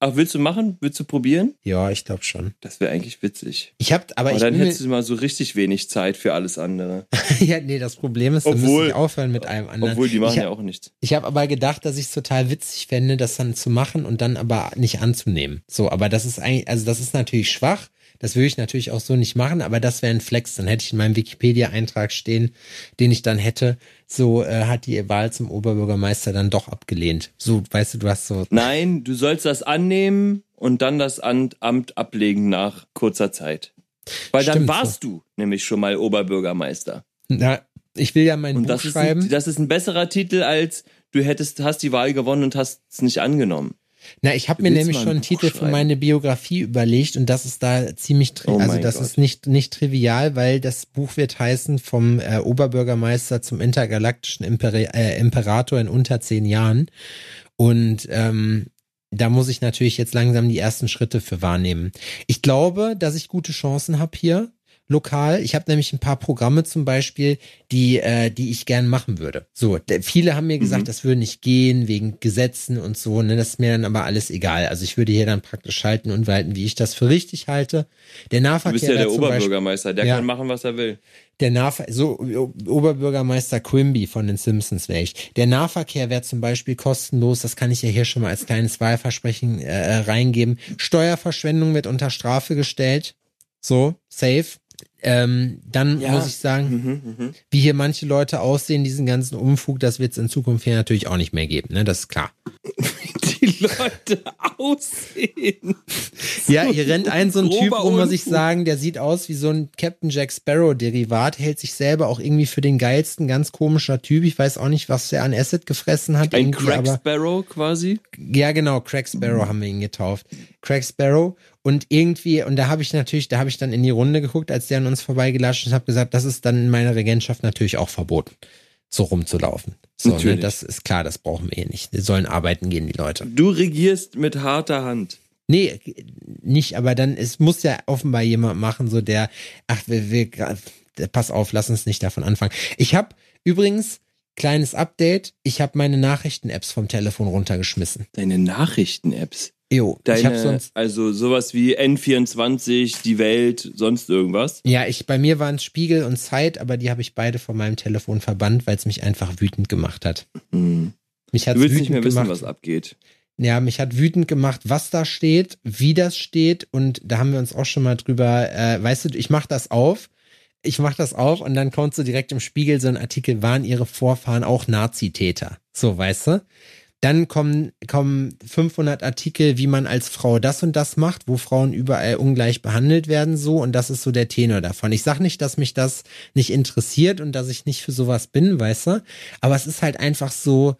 Ach, willst du machen? Willst du probieren? Ja, ich glaube schon. Das wäre eigentlich witzig. Ich habe, aber Aber ich dann hättest du mal so richtig wenig Zeit für alles andere. (laughs) ja, nee, das Problem ist, da müsste Obwohl- ich aufhören mit einem anderen. Obwohl, die machen ich ja auch nichts. Ich habe aber gedacht, dass ich es total witzig fände, das dann zu machen und dann aber nicht anzunehmen. So, aber das ist eigentlich, also das ist natürlich schwach. Das würde ich natürlich auch so nicht machen, aber das wäre ein Flex. Dann hätte ich in meinem Wikipedia-Eintrag stehen, den ich dann hätte. So äh, hat die Wahl zum Oberbürgermeister dann doch abgelehnt. So, weißt du, du hast so. Nein, du sollst das annehmen und dann das Amt ablegen nach kurzer Zeit. Weil dann Stimmt warst du nämlich schon mal Oberbürgermeister. Na, ich will ja mein Und Buch das ist, schreiben. ein, das ist ein besserer Titel als du hättest, hast die Wahl gewonnen und hast es nicht angenommen. Na, ich habe mir nämlich schon ein einen Titel für meine Biografie überlegt und das ist da ziemlich, Oh also das Gott. ist nicht, nicht trivial, weil das Buch wird heißen vom äh, Oberbürgermeister zum intergalaktischen Imperi äh, Imperator in unter zehn Jahren. Und ähm, da muss ich natürlich jetzt langsam die ersten Schritte für wahrnehmen. Ich glaube, dass ich gute Chancen habe hier lokal. Ich habe nämlich ein paar Programme zum Beispiel, die, äh, die ich gern machen würde. So, viele haben mir gesagt, Mhm. das würde nicht gehen wegen Gesetzen und so. Ne, das ist mir dann aber alles egal. Also ich würde hier dann praktisch schalten und walten, wie ich das für richtig halte. Der Du Nahverkehr bist ja der zum Beispiel, Oberbürgermeister, der Ja. kann machen, was er will. der Nahver so Oberbürgermeister Quimby von den Simpsons wäre ich. Der Nahverkehr wäre zum Beispiel kostenlos. Das kann ich ja hier schon mal als kleines Wahlversprechen äh, reingeben. Steuerverschwendung wird unter Strafe gestellt. So safe. Ähm, dann Ja. muss ich sagen, Mhm, mhm. wie hier manche Leute aussehen, diesen ganzen Umfug, das wird es in Zukunft hier natürlich auch nicht mehr geben. Ne, das ist klar. (laughs) Die Leute aussehen. (laughs) Ja, hier rennt ein so ein Typ rum, muss ich sagen, der sieht aus wie so ein Captain Jack Sparrow Derivat, hält sich selber auch irgendwie für den geilsten, ganz komischer Typ. Ich weiß auch nicht, was der an Acid gefressen hat. Ein Crack Sparrow quasi. ja, genau, Crack Sparrow haben wir ihn getauft. Crack Sparrow und irgendwie und da habe ich natürlich, da habe ich dann in die Runde geguckt, als der an uns vorbeigelatscht ist und habe gesagt, das ist dann in meiner Regentschaft natürlich auch verboten, so rumzulaufen. So, ne, Natürlich. das ist klar, das brauchen wir hier nicht. Die sollen arbeiten gehen, die Leute. Du regierst mit harter Hand. Nee, nicht, aber dann, es muss ja offenbar jemand machen, so der, ach, wir, wir, pass auf, lass uns nicht davon anfangen. Ich habe übrigens, kleines Update, ich habe meine Nachrichten-Apps vom Telefon runtergeschmissen. Deine Nachrichten-Apps. Jo, ich habe Deine, sonst, also sowas wie N24, die Welt, sonst irgendwas. ja, ich, bei mir waren es Spiegel und Zeit, aber die habe ich beide von meinem Telefon verbannt, weil es mich einfach wütend gemacht hat. Hm. Mich Du willst wütend nicht mehr wissen, gemacht. was abgeht. Ja, mich hat wütend gemacht, was da steht, wie das steht und da haben wir uns auch schon mal drüber, äh, weißt du, ich mach das auf, ich mach das auf und dann kommt so direkt im Spiegel so ein Artikel, waren ihre Vorfahren auch Nazitäter? So, weißt du? Dann kommen, kommen 500 Artikel, wie man als Frau das und das macht, wo Frauen überall ungleich behandelt werden, so. Und das ist so der Tenor davon. Ich sag nicht, dass mich das nicht interessiert und dass ich nicht für sowas bin, weißt du? Aber es ist halt einfach so,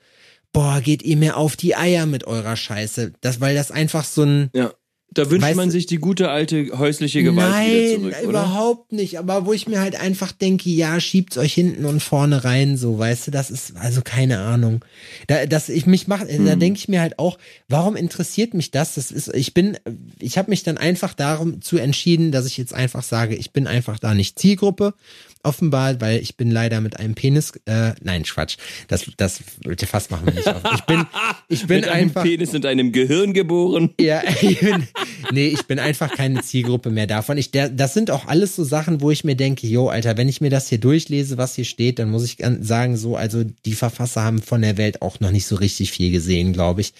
boah, geht ihr mir auf die Eier mit eurer Scheiße. Das, weil das einfach so ein, Ja. Da wünscht Weißt man sich die gute alte häusliche Gewalt Nein, wieder zurück, oder? überhaupt nicht. Aber wo ich mir halt einfach denke, ja, schiebt's euch hinten und vorne rein, so, weißt du, das ist also keine Ahnung. Da, dass ich mich mach, da Hm. denke ich mir halt auch, warum interessiert mich das? Das ist, ich bin, ich habe mich dann einfach darum zu entschieden, dass ich jetzt einfach sage, ich bin einfach da nicht Zielgruppe. Offenbar, weil ich bin leider mit einem Penis, äh, nein, Quatsch, das, das, Fass machen wir nicht auf. Ich bin, ich bin Mit einem einfach. Penis und einem Gehirn geboren. Ja, (laughs) ich bin, nee, ich bin einfach keine Zielgruppe mehr davon. Ich, der, das sind auch alles so Sachen, wo ich mir denke, yo, Alter, wenn ich mir das hier durchlese, was hier steht, dann muss ich sagen, so, also die Verfasser haben von der Welt auch noch nicht so richtig viel gesehen, glaube ich.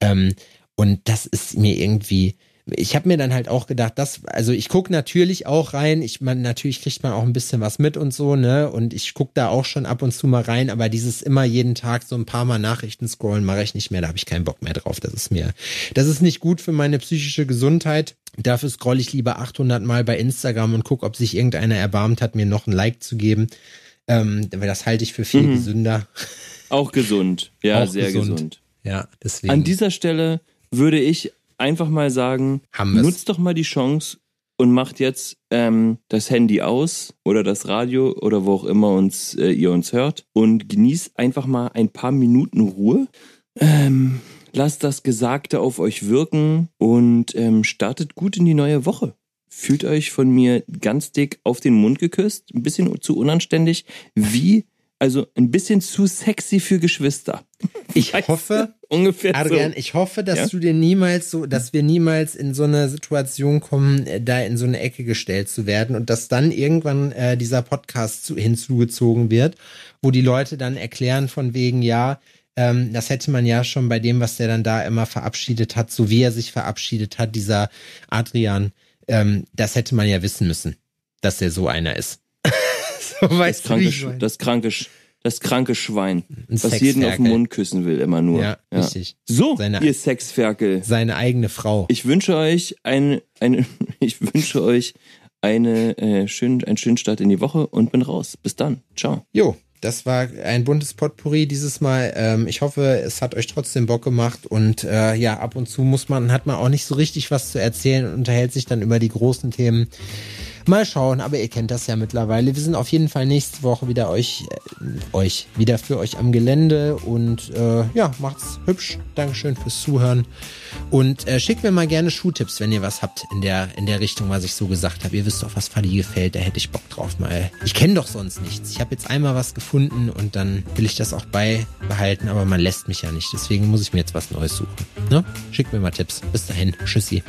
Ähm, und das ist mir irgendwie, ich habe mir dann halt auch gedacht, das, also ich gucke natürlich auch rein, ich meine, natürlich kriegt man auch ein bisschen was mit und so, ne? Und ich gucke da auch schon ab und zu mal rein, aber dieses immer jeden Tag so ein paar Mal Nachrichten scrollen mache ich nicht mehr, da habe ich keinen Bock mehr drauf. Das ist mir, das ist nicht gut für meine psychische Gesundheit. Dafür scroll ich lieber 800 Mal bei Instagram und guck, ob sich irgendeiner erbarmt hat, mir noch ein Like zu geben. Ähm, weil das halte ich für viel Mhm. gesünder. Auch gesund. Ja, Auch sehr gesund. gesund. Ja, deswegen. An dieser Stelle würde ich einfach mal sagen, nutzt doch mal die Chance und macht jetzt ähm, das Handy aus oder das Radio oder wo auch immer uns äh, ihr uns hört und genießt einfach mal ein paar Minuten Ruhe. Ähm, lasst das Gesagte auf euch wirken und ähm, startet gut in die neue Woche. Fühlt euch von mir ganz dick auf den Mund geküsst, ein bisschen zu unanständig, wie also ein bisschen zu sexy für Geschwister. (laughs) Ich hoffe, ungefähr Adrian, so. ich hoffe, dass Ja? du dir niemals so, dass wir niemals in so eine Situation kommen, äh, da in so eine Ecke gestellt zu werden und dass dann irgendwann äh, dieser Podcast zu, hinzugezogen wird, wo die Leute dann erklären von wegen, ja, ähm, das hätte man ja schon bei dem, was der dann da immer verabschiedet hat, so wie er sich verabschiedet hat, dieser Adrian, ähm, das hätte man ja wissen müssen, dass er so einer ist. (laughs) so Das weißt du, wie kranke, ich meine? das kranke, das kranke Schwein, Ein was jeden auf den. Mund küssen will, immer nur. Ja, richtig. So, Seine- ihr Sexferkel. Seine eigene Frau. Ich wünsche euch eine, eine (laughs) ich wünsche euch eine äh, schön, einen schönen Start in die Woche und bin raus. Bis dann. Ciao. Jo, das war ein buntes Potpourri dieses Mal. Ähm, ich hoffe, es hat euch trotzdem Bock gemacht und äh, ja, ab und zu muss man, hat man auch nicht so richtig was zu erzählen und unterhält sich dann über die großen Themen. Mal schauen, aber ihr kennt das ja mittlerweile. Wir sind auf jeden Fall nächste Woche wieder euch, äh, euch, wieder für euch am Gelände und äh, ja, macht's hübsch. Dankeschön fürs Zuhören. Und äh, schickt mir mal gerne Schuhtipps, wenn ihr was habt in der, in der Richtung, was ich so gesagt habe. Ihr wisst doch, was Fadi gefällt, da hätte ich Bock drauf mal. Ich kenne doch sonst nichts. Ich habe jetzt einmal was gefunden und dann will ich das auch beibehalten, aber man lässt mich ja nicht. Deswegen muss ich mir jetzt was Neues suchen. Ne? Schickt mir mal Tipps. Bis dahin. Tschüssi.